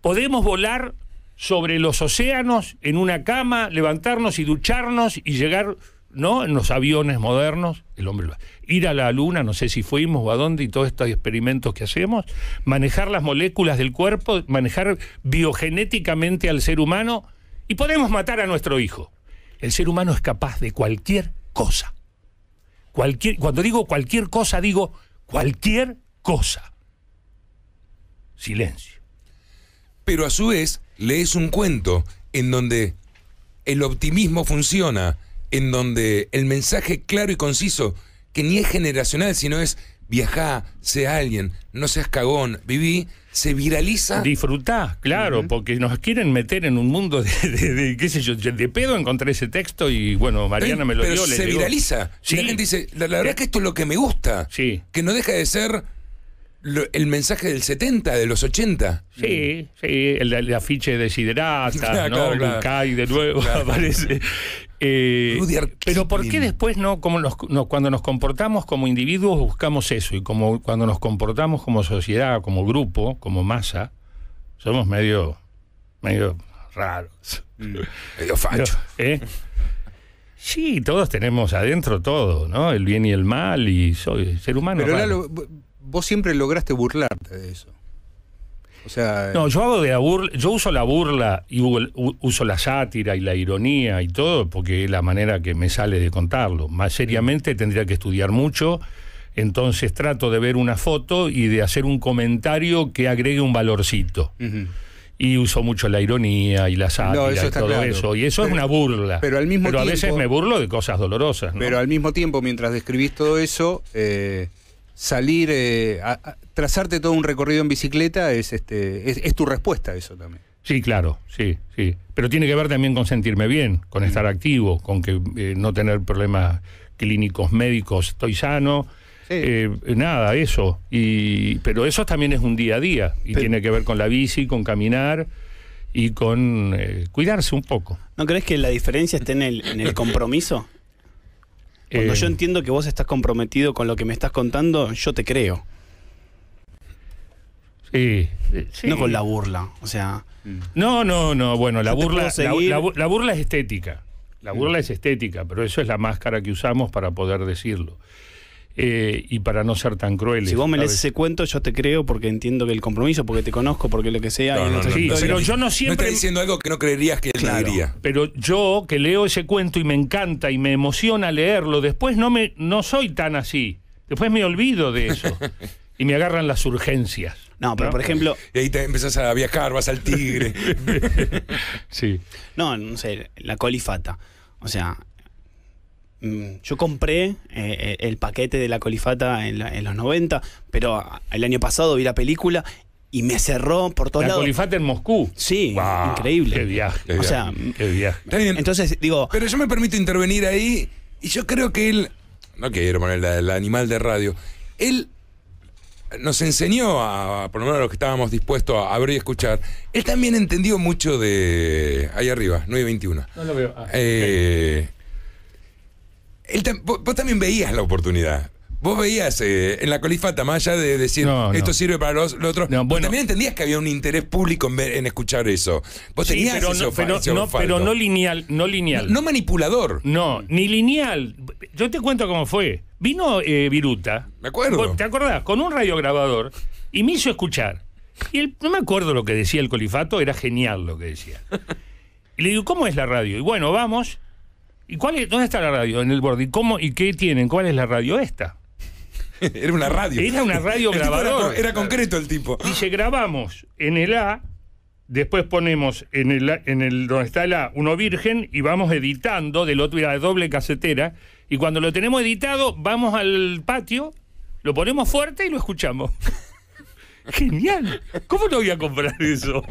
Podemos volar sobre los océanos en una cama, levantarnos y ducharnos y llegar, ¿no? En los aviones modernos, el hombre lo- ir a la luna, no sé si fuimos o a dónde y todos estos experimentos que hacemos, manejar las moléculas del cuerpo, manejar biogenéticamente al ser humano y podemos matar a nuestro hijo. El ser humano es capaz de cualquier cosa. Cualquier, cuando digo cualquier cosa, digo cualquier cosa. Silencio. Pero a su vez, lees un cuento en donde el optimismo funciona, en donde el mensaje claro y conciso, que ni es generacional, sino es viajá, sea alguien, no seas cagón, viví, se viraliza. Disfrutá, claro, porque nos quieren meter en un mundo de, de- de, qué sé yo, de pedo encontré ese texto y bueno, Mariana me lo Pero dio. se viraliza. Sí. Y la gente dice, la, la verdad es que esto es lo que me gusta. Sí. Que no deja de ser lo- el mensaje del 70, de los 80. Sí, sí, el, el afiche de Siderata, Claro, ¿no? claro, claro. Cae de nuevo, aparece. Eh, pero ¿por qué después no, como nos- no, cuando nos comportamos como individuos buscamos eso y como cuando nos comportamos como sociedad, como grupo, como masa, somos medio, medio raros. Medio facho. ¿Eh? Sí, todos tenemos adentro todo, ¿no? El bien y el mal y soy ser humano. Pero. Lalo, vos siempre lograste burlarte de eso. O sea, No, yo hago de la burla, yo uso la burla y uso la sátira y la ironía y todo porque es la manera que me sale de contarlo. Más seriamente tendría que estudiar mucho, entonces trato de ver una foto y de hacer un comentario que agregue un valorcito. Y uso mucho la ironía y la sátira eso y todo claro. eso. Y eso es Pero- una burla. pero al mismo a veces tiempo- me burlo de cosas dolorosas. ¿no? Pero al mismo tiempo, mientras describís todo eso, eh, salir, eh, a- a- trazarte todo un recorrido en bicicleta es, este, es, es tu respuesta a eso también. Sí, claro, sí, sí. Pero tiene que ver también con sentirme bien, con estar activo, con que eh, no tener problemas clínicos, médicos, estoy sano. eh, nada, eso. Y, pero eso también es un día a día y tiene que ver con la bici, con caminar y con eh, cuidarse un poco. ¿No crees que la diferencia esté en el, en el compromiso? Cuando Eh, yo entiendo que vos estás comprometido con lo que me estás contando, yo te creo. Sí, eh, sí. No con la burla. O sea, No, no, no. Bueno, la burla, la, burla es estética. La burla es estética, pero eso es la máscara que usamos para poder decirlo. Eh, y para no ser tan crueles. si vos me lees ese cuento, yo te creo porque entiendo que el compromiso, porque te conozco, porque lo que sea. No, y no, nuestra no, Sí, no, historia- pero yo no siempre. está diciendo algo que no creerías que él Claro. diría. Pero yo que leo ese cuento y me encanta y me emociona leerlo, después no me no soy tan así. Después me olvido de eso y me agarran las urgencias. No, pero por ejemplo, Y ahí te empezás a viajar, vas al tigre. Sí. no, no sé, la colifata. O sea, yo compré eh, el paquete de la colifata en, la- en los 90, pero a- el año pasado vi la película y me cerró por todos La lados. colifata en Moscú. Sí, increíble. Qué viaje. O sea, qué viaje. Está bien. entonces digo, Pero yo me permito intervenir ahí y yo creo que él, no quiero poner la- el animal de radio, él nos enseñó a, por lo menos a los que estábamos dispuestos a ver y escuchar, él también entendió mucho de ahí arriba, 921. No lo veo. Ah, Eh, él vos, vos también veías la oportunidad. Vos veías eh, en la colifata, más allá de decir No, no. esto sirve para los, lo otro, No, bueno. también entendías que había un interés público en, ver- en escuchar eso. Vos Sí, tenías pero, ese pero, ese pero no lineal, no lineal. No, manipulador. No, ni lineal. Yo te cuento cómo fue. Vino eh, Viruta. Me acuerdo. ¿Vos ¿Te acordás? Con un radiograbador y me hizo escuchar. Y él, no me acuerdo lo que decía el colifato, era genial lo que decía. Y le digo, ¿cómo es la radio? Y bueno, vamos. ¿Y cuál es, dónde está la radio? En el borde. ¿Y cómo y qué tienen? ¿Cuál es la radio esta? Era una radio. Era una radio tipo era concreto el tipo. Dice, grabamos en el A, después ponemos en el, A- en el donde está el A uno virgen y vamos editando del otro la doble casetera. Y cuando lo tenemos editado, vamos al patio, lo ponemos fuerte y lo escuchamos. Genial. ¿Cómo no voy a comprar eso?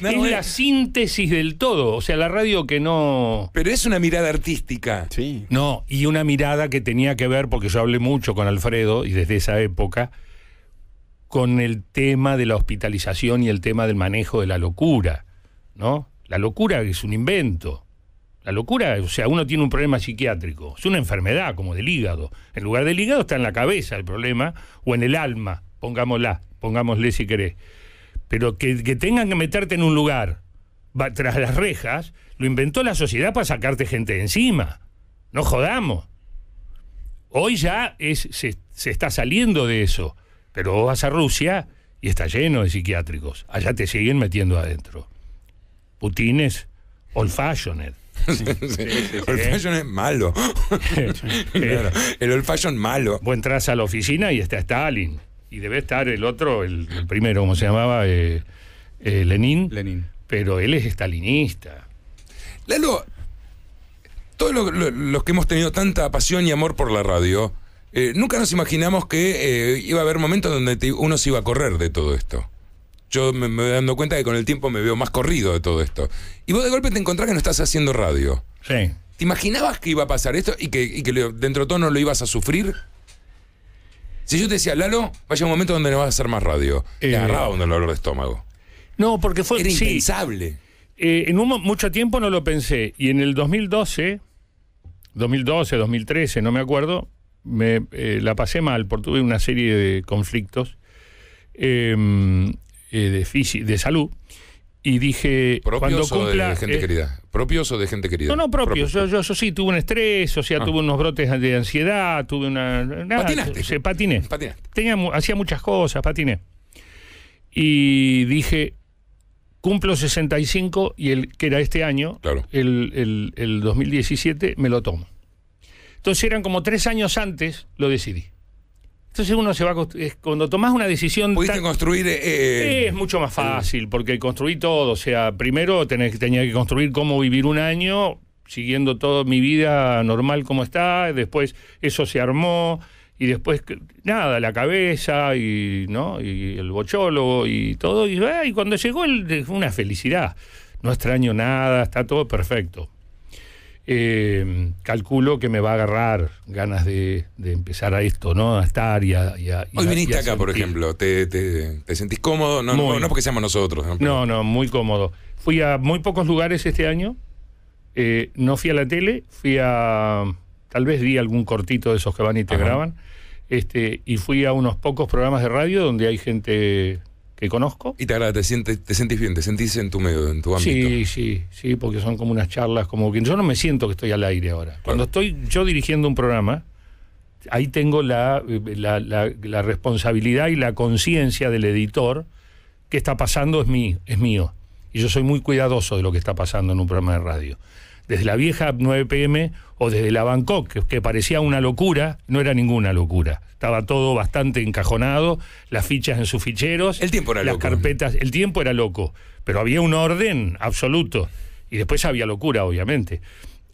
No, es eh. la síntesis del todo. O sea, la radio que no. Pero es una mirada artística. sí. No, y una mirada que tenía que ver, porque yo hablé mucho con Alfredo y desde esa época, con el tema de la hospitalización y el tema del manejo de la locura, ¿no? La locura es un invento. La locura, o sea, uno tiene un problema psiquiátrico, es una enfermedad como del hígado. En lugar del hígado está en la cabeza el problema, o en el alma, pongámosla, pongámosle si querés. Pero que, que tengan que meterte en un lugar va- tras las rejas, lo inventó la sociedad para sacarte gente de encima. No jodamos. Hoy ya es, se, se está saliendo de eso. Pero vos vas a Rusia y está lleno de psiquiátricos. Allá te siguen metiendo adentro. Putines, old fashioned. Old fashion es malo. Claro, El old fashion malo. Vos entras a la oficina y está Stalin. Y debe estar el otro, el, el primero, ¿cómo se llamaba? Eh, eh, Lenin. Lenin. Pero él es estalinista. Lalo, todos lo- lo- los que hemos tenido tanta pasión y amor por la radio, eh, nunca nos imaginamos que eh, iba a haber momentos donde te- uno se iba a correr de todo esto. Yo me, me voy dando cuenta que con el tiempo me veo más corrido de todo esto. Y vos de golpe te encontrás que no estás haciendo radio. Sí. ¿Te imaginabas que iba a pasar esto y que, y que dentro de todo no lo ibas a sufrir? Si yo te decía, Lalo, vaya un momento donde no vas a hacer más radio, te Eh, agarraba un dolor de estómago. No, porque fue. Era sí. impensable. Eh, en un, mucho tiempo no lo pensé. Y en el 2012, 2012, 2013, no me acuerdo, me eh, la pasé mal porque tuve una serie de conflictos eh, eh, de, de salud. Y dije, cuando ¿Propios o cumpla. de gente eh, querida? ¿Propios o de gente querida? no, no, propios. Yo, yo, yo sí tuve un estrés, o sea, Ah. tuve unos brotes de ansiedad, tuve una. nada, Patinaste. se- patiné. Patinaste. Tenía, hacía muchas cosas, patiné. Y dije, cumplo 65 y el que era este año, Claro. el, el- el 2017, me lo tomo. Entonces eran como tres años antes, lo decidí. Entonces uno se va a Cuando tomás una decisión. Pudiste tan- construir. eh, es mucho más fácil, porque construí todo. O sea, primero tenés, tenía que construir cómo vivir un año, siguiendo toda mi vida normal como está. Después eso se armó. Y después, nada, la cabeza y, ¿no? y el bochólogo y todo. Y, ah, y cuando llegó, el, fue una felicidad. No extraño nada, está todo perfecto. Eh, calculo que me va a agarrar ganas de, de empezar a esto, ¿no? A estar y a. y a- y Hoy a- viniste y a acá, por ejemplo. ¿Te, te, te sentís cómodo? No, Muy. no, no porque seamos nosotros. ¿no? No, no, muy cómodo. Fui a muy pocos lugares este año. Eh, no fui a la tele, fui a. Tal vez vi algún cortito de esos que van y te Ajá. graban. Este, y fui a unos pocos programas de radio donde hay gente que conozco. Y te agrada, te, sientes, te sentís bien, te sentís en tu medio, en tu ámbito. Sí, sí, sí, porque son como unas charlas, como que yo no me siento que estoy al aire ahora. Cuando estoy yo dirigiendo un programa, ahí tengo la, la, la- la responsabilidad y la conciencia del editor que está pasando es, mí, es mío. Y yo soy muy cuidadoso de lo que está pasando en un programa de radio. Desde la vieja 9 pm o desde la Bangkok, que, que parecía una locura, no era ninguna locura. Estaba todo bastante encajonado, las fichas en sus ficheros. El tiempo era las loco. carpetas, el tiempo era loco, pero había un orden absoluto. Y después había locura, obviamente.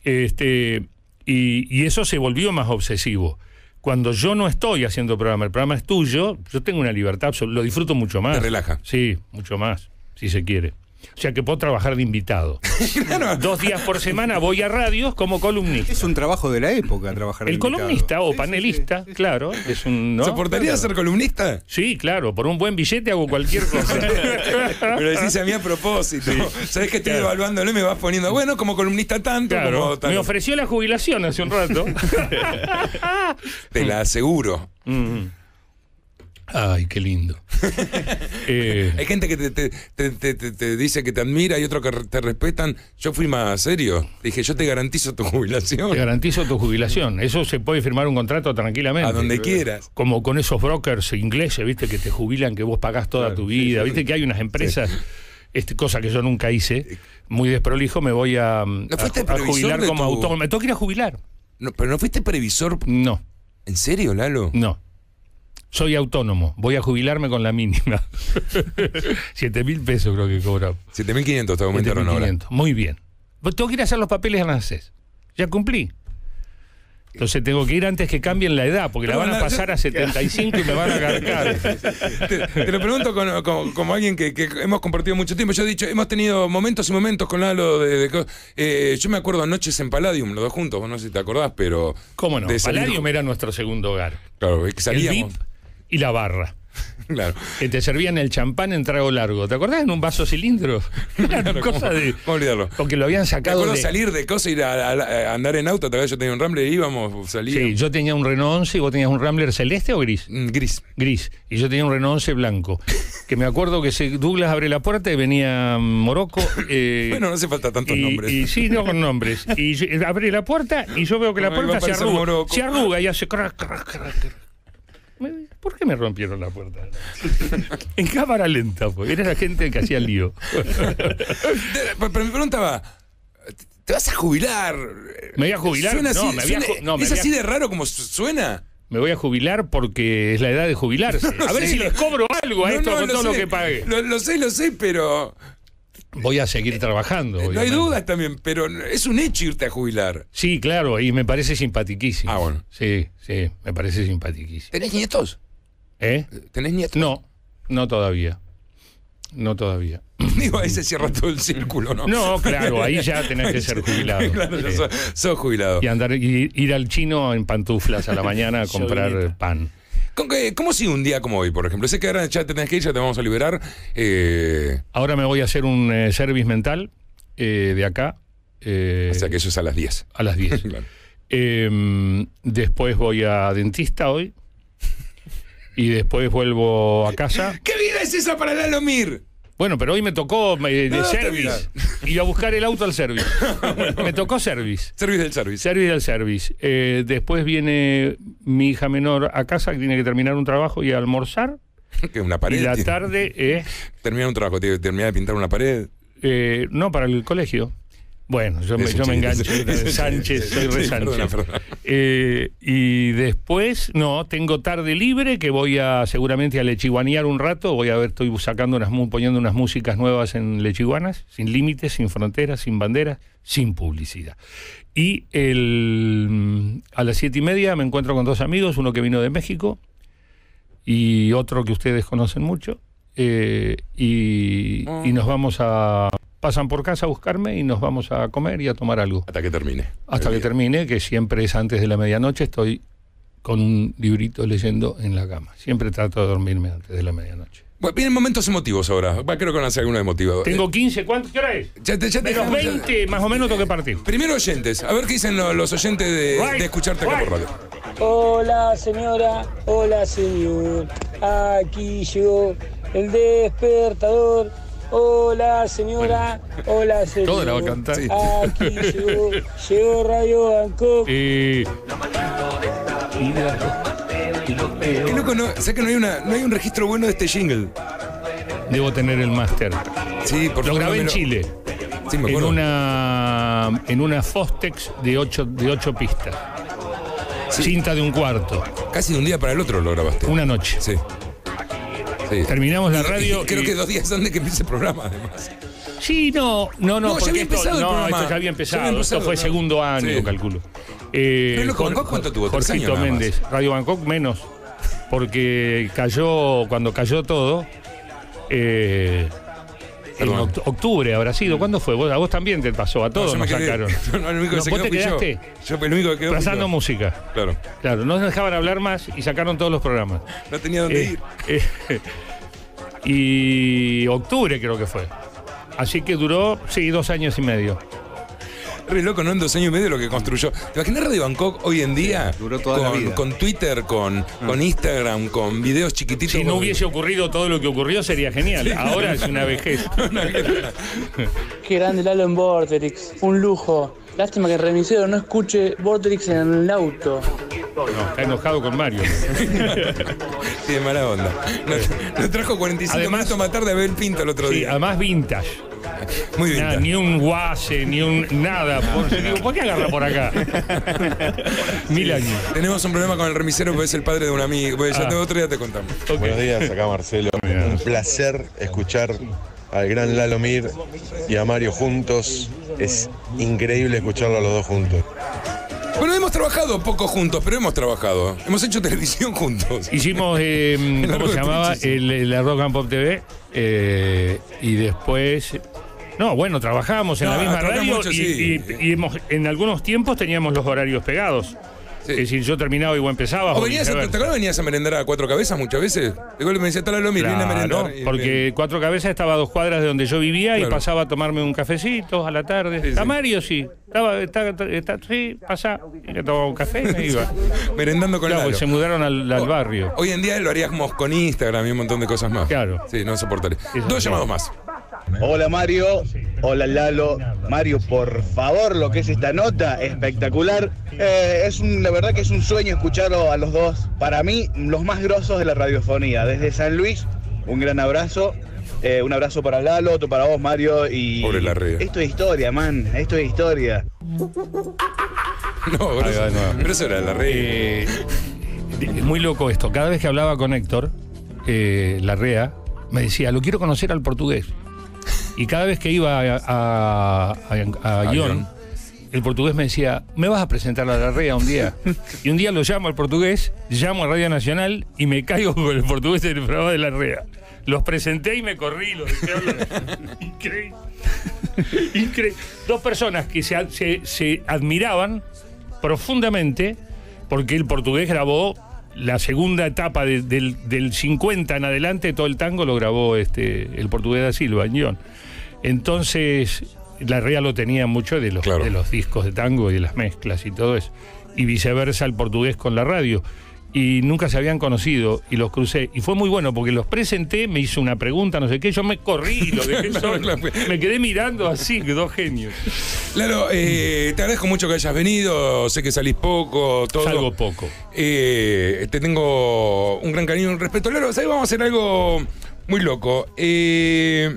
Este, y, y eso se volvió más obsesivo. Cuando yo no estoy haciendo programa, el programa es tuyo, yo tengo una libertad absoluta, lo disfruto mucho más. Te relaja. Sí, mucho más, si se quiere. O sea que puedo trabajar de invitado. Dos días por semana voy a radios como columnista. Es un trabajo de la época trabajar El de invitado. columnista o panelista, claro, es un. ¿no? ¿Soportarías ser columnista? Sí, claro, por un buen billete hago cualquier cosa. Pero decís a mí a propósito. Sabés que estoy Claro. evaluándolo y me vas poniendo, bueno, como columnista tanto, Claro, como me ofreció la jubilación hace un rato. Te la aseguro. Mm. Ay, qué lindo. Eh, Hay gente que te, te- te- te- te- te dice que te admira y otros que te respetan. Yo fui más serio. Dije, yo te garantizo tu jubilación. Te garantizo tu jubilación. Eso se puede firmar un contrato tranquilamente. A donde quieras. Como con esos brokers ingleses, viste, que te jubilan, que vos pagás toda tu vida. Viste que hay unas empresas, este, cosa que yo nunca hice, muy desprolijo, me voy a, mm, ¿No a fuiste ju- a previsor jubilar como tu- autónomo. Me tengo que ir a jubilar. No, pero no fuiste previsor. No. ¿En serio, Lalo? No. Soy autónomo. Voy a jubilarme con la mínima. Siete mil pesos creo que cobramos. 7.500 te aumentaron ahora. 7.500. Muy bien. Pues tengo que ir a hacer los papeles a ANSES. Ya cumplí. Entonces tengo que ir antes que cambien la edad, porque la van a la- pasar a 75 y me van a cargar. Te, te lo pregunto como alguien que, que hemos compartido mucho tiempo. Yo he dicho, hemos tenido momentos y momentos con Lalo. De, eh, yo me acuerdo noches en Palladium, los dos juntos, vos no sé si te acordás, pero. ¿Cómo no? Palladium era nuestro segundo hogar. Claro, que El salíamos. VIP y la barra. Claro. Que te servían el champán en trago largo. ¿Te acordás? En un vaso cilindro. Una cosa ¿cómo- de. ¿Cómo olvidarlo? Porque lo habían Me sacado acuerdo de. salir de cosas, ir a, a- a andar en auto. Tal vez yo tenía un Rambler y íbamos, salíamos. Sí, yo tenía un Renault 11 y vos tenías un Rambler celeste o gris? Mm, Gris. Gris. Y yo tenía un Renault 11 blanco. Que me acuerdo que se, Douglas abre la puerta y venía Morocco. eh, Bueno, no hace falta tantos y, nombres. y sí, no con nombres. Y yo- abre la puerta y yo veo que la puerta se arruga. Morocco. Se arruga y hace crack, crack, crack, crack. Me- ¿Por qué me rompieron la puerta? en cámara lenta, pues. Era la gente que hacía el lío. Pero mi pregunta va. ¿Te vas a jubilar? ¿Me voy a jubilar? No, así, me voy a suena- ju- no, me ¿Es así de raro como su- suena? Me voy a jubilar porque es la edad de jubilarse. No a ver sé, si lo- les cobro algo a No, esto no, con lo todo lo sé. que pague. Lo, lo sé, lo sé, pero. Voy a seguir trabajando. No hay dudas también, pero es un hecho irte a jubilar. Sí, claro, y me parece simpatiquísimo. Ah, bueno. Sí, sí, me parece simpatiquísimo. ¿Tenés nietos? ¿Eh? ¿Tenés nietos? No, no todavía. No todavía. Digo, ahí se cierra todo el círculo, ¿no? No, claro, ahí ya tenés que ser jubilado. Claro, ya sos, sos jubilado. Y andar y ir al chino en pantuflas a la mañana a comprar pan. ¿Con qué- ¿Cómo sigue un día como hoy, por ejemplo? Sé que ahora ya te tenés que ir, ya te vamos a liberar. Eh, Ahora me voy a hacer un eh, service mental eh, de acá. o sea que eso es a las 10. a las 10. Claro. Eh, después voy a dentista hoy. Y después vuelvo a casa. ¿Qué vida es esa para Lalo Mir? Bueno, pero hoy me tocó eh, de No, service. Iba a buscar el auto al service. me tocó service. Service del service. Service del service. Eh, después viene mi hija menor a casa que tiene que terminar un trabajo y almorzar. Que una pared. y la tarde es. Termina un trabajo, tiene que terminar de pintar una pared. eh, no, para el colegio. Bueno, yo me, yo me engancho. Sánchez, soy re Sánchez. Eh, y después, no, tengo tarde libre que voy a seguramente a lechiguanear un rato. Voy a ver, estoy sacando unas, poniendo unas músicas nuevas en lechiguanas, sin límites, sin fronteras, sin banderas, sin publicidad. Y el, a las siete y media me encuentro con dos amigos, uno que vino de México y otro que ustedes conocen mucho. eh, y, y nos vamos a. Pasan por casa a buscarme y nos vamos a comer y a tomar algo. Hasta que termine. Hasta que termine, que siempre es antes de la medianoche, estoy con un librito leyendo en la cama. Siempre trato de dormirme antes de la medianoche. Bueno, vienen momentos emotivos ahora. Va, creo que van a ser algunos emotivos. Tengo 15, ¿cuánto? ¿Qué hora es? Ya te, ya te dejamos, ya- 20, más o menos tengo que partir. Primero oyentes, a ver qué dicen lo- los oyentes de, Right, de escucharte acá por radio. Hola señora, hola señor, aquí llegó el despertador. Hola señora, hola señor. Todo la va a cantar. Aquí llegó, llegó Radio Bangkok. Eh, Qué loco, no, sé que no hay, una, no hay un registro bueno de este jingle. debo tener el máster. Sí, por Lo grabé en. Chile. Sí, me en una en una Fostex de ocho, de ocho pistas. Cinta de un cuarto. Casi de un día para el otro lo grabaste. Una noche. Sí. Sí. Terminamos la radio y creo y- que dos días antes de que empiece el programa, además. Sí, no, no, no, No, ya había esto, empezado el programa. esto ya había Ya había empezado. empezado, esto fue ¿no? segundo año, Sí. calculo. Eh, Pero Jor- ¿Bangkok cuánto tuvo? Jorgito. Méndez, Radio Bangkok menos, porque cayó, cuando cayó todo, eh, Perdón. oct- octubre habrá sido. ¿Cuándo fue? Vos, a vos también te pasó, a todos yo me nos quedé- sacaron. No, no, el único que se ¿Vos te yo. quedaste? Yo fui el único que quedó. Pasando yo. música. Claro. Claro, no nos dejaban hablar más y sacaron todos los programas. No tenía dónde Eh, ir. eh, y octubre creo que fue. Así que duró, sí, dos años y medio. Re loco, ¿no? En dos años y medio lo que construyó. ¿Te imaginas Radio Bangkok hoy en día? Duró toda la con, vida. con Twitter, con, con Instagram, con videos chiquititos. Si no con- hubiese ocurrido todo lo que ocurrió sería genial. Ahora es una vejez. Qué grande Lalo en Vorterix, un lujo. Lástima que el remisero no escuche Vorterix en el auto. No, está enojado con Mario. Sí, de mala onda. Nos, nos trajo 45 Además- minutos más tarde a ver el Pinto el otro Sí, día. además vintage. Muy bien. Nada, ni un guase, ni un nada. Por, digo, ¿por qué agarra por acá? Mil años. Tenemos un problema con el remisero porque es el padre de un amigo. Pues ya Ah. te- otro día te contamos. Buenos días, acá Marcelo. Un placer escuchar al gran Lalo Mir y a Mario juntos. Es increíble escucharlo a los dos juntos. Bueno, hemos trabajado poco juntos, pero hemos trabajado. Hemos hecho televisión juntos. Hicimos, eh, ¿cómo se llamaba? El, el Rock and Pop TV. eh, y después. No, bueno, trabajábamos en No, la misma radio mucho, y, sí. y- y hemos- en algunos tiempos teníamos los horarios pegados. Es decir, yo terminaba y vos empezabas. O venías, a, ¿Te acuerdas venías a merendar a cuatro cabezas muchas veces? De me decía, tal lo Mir, viene a Claro, merendar. Y- porque Cuatro Cabezas estaba a dos cuadras de donde yo vivía y Claro. pasaba a tomarme un cafecito a la tarde. Sí, ¿Está sí. Mario? Sí. Estaba, está, está- sí, pasa. Y tomaba un café y me iba. Merendando con Claro, Lalo. se mudaron al, al barrio. Hoy en día lo haríamos con Instagram y un montón de cosas más. Claro. Sí, no soportaría. Dos llamados más. Hola Mario, hola Lalo. Mario, por favor, lo que es esta nota, espectacular. Eh, es un- la verdad que es un sueño escucharlo a los dos. Para mí, los más grosos de la radiofonía. Desde San Luis, un gran abrazo. Eh, un abrazo para Lalo, otro para vos, Mario. Y Pobre Larrea. esto es historia, man. Esto es historia. No, pero, no. pero eso era la red. Eh, es muy loco esto. Cada vez que hablaba con Héctor, eh, Larrea, me decía, lo quiero conocer al portugués. Y cada vez que iba a, a, a- a Ion, el portugués me decía, me vas a presentar a Larrea un día. Y un día lo llamo al portugués, llamo a Radio Nacional y me caigo con el portugués del programa de Larrea. Los presenté y me corrí, los. Increíble. Increíble. Dos personas que se, se- se admiraban profundamente porque el portugués grabó la segunda etapa de- del, del 50 en adelante, todo el tango lo grabó este, el portugués da Silva, Ñón. Entonces, la Rea lo tenía mucho de los, de los discos de tango y de las mezclas y todo eso. Y viceversa el portugués con la radio. Y nunca se habían conocido y los crucé. Y fue muy bueno porque los presenté, me hizo una pregunta, no sé qué, yo me corrí y lo dejé Claro, solo. claro. Me quedé mirando así, dos genios. Lalo, eh, te agradezco mucho que hayas venido. Sé que salís poco, todo. Salgo poco. Eh, te tengo un gran cariño y un respeto. Lalo, ¿sabes? Vamos a hacer algo muy loco. Eh,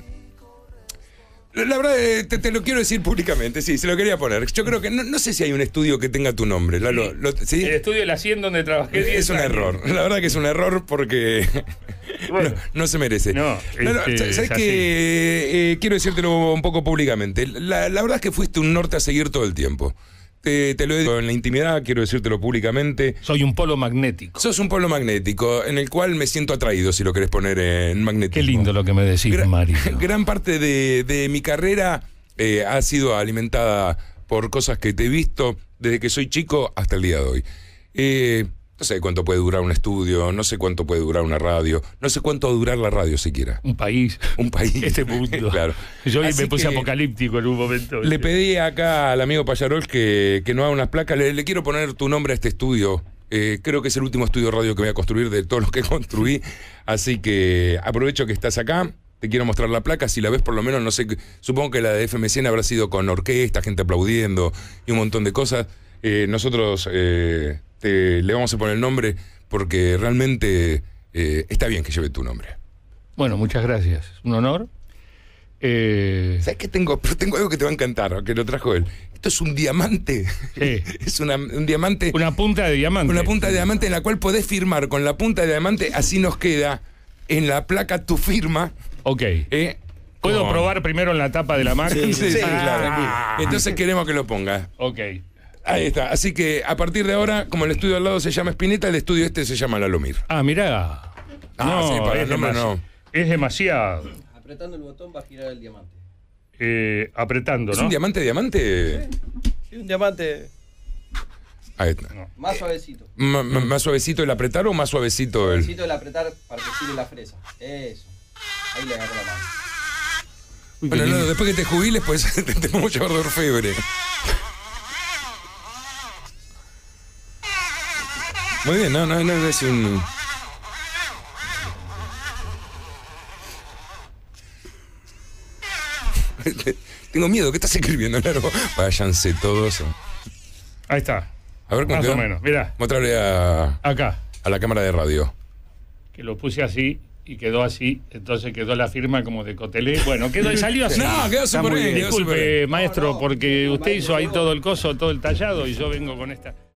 La verdad, eh, te, te lo quiero decir públicamente, sí, se lo quería poner. Yo creo que no, no sé si hay un estudio que tenga tu nombre. Lalo, lo- ¿sí? El estudio de la 100 donde trabajé 10 Es un años. error. La verdad que es un error porque no, no se merece. No, este, ¿sabes que eh, quiero decírtelo un poco públicamente? La, la verdad es que fuiste un norte a seguir todo el tiempo. Te, te lo he dicho en la intimidad, quiero decírtelo públicamente. Soy un polo magnético. Sos un polo magnético en el cual me siento atraído, si lo querés poner en magnetismo. Qué lindo lo que me decís, Mario. Gran parte de, de mi carrera eh, ha sido alimentada por cosas que te he visto desde que soy chico hasta el día de hoy. Eh, no sé cuánto puede durar un estudio, no sé cuánto puede durar una radio, no sé cuánto va a durar la radio siquiera. Un país. Un país. Este mundo. claro. Yo Así me puse apocalíptico en un momento. Le pedí acá al amigo Payarol que, que no haga unas placas. Le, le quiero poner tu nombre a este estudio. Eh, creo que es el último estudio radio que voy a construir de todos los que construí. Así que aprovecho que estás acá. Te quiero mostrar la placa. Si la ves, por lo menos, no sé. Supongo que la de FM100 habrá sido con orquesta, gente aplaudiendo y un montón de cosas. Eh, nosotros eh, te- le vamos a poner el nombre porque realmente eh, está bien que lleve tu nombre. Bueno, muchas gracias. Un honor. Eh, ¿Sabes qué tengo? Tengo algo que te va a encantar, que lo trajo él. Esto es un diamante. es una- un diamante. Una punta de diamante. Una punta de diamante en la cual podés firmar con la punta de diamante, así nos queda en la placa tu firma. Ok. Eh, ¿Puedo con- probar primero en la tapa de la máquina? Sí, sí, claro. Ah. Entonces queremos que lo pongas. Ok. Ahí está. Así que a partir de ahora, como el estudio al lado se llama Spinetta, el estudio este se llama Lalomir. Ah, mirá. Ah, sí, para el es, nombre demasi- no. es demasiado. Apretando el botón va a girar el diamante. Eh, apretando, ¿Es ¿no? un diamante diamante? Sí, un diamante Ahí está. más suavecito. ¿Más suavecito el apretar o más suavecito el.? Necesito el apretar para que gire la fresa. Eso. Ahí le agarro la mano. Bueno, no, después que te jubiles, pues te, te podemos llevar de orfebre. Muy bien, no, no, no, es un. Tengo miedo, ¿qué estás escribiendo, Laro? Váyanse todos. Ahí está. A ver cómo Más quedó. o menos, mirá. Mostrarle a, Acá. a la cámara de radio. Que lo puse así y quedó así. Entonces quedó la firma como de Cotelé. Bueno, quedó, salió así. No, quedó Está súper muy bien, quedó Disculpe, súper bien. maestro, porque usted hizo ahí todo el coso, todo el tallado y yo vengo con esta.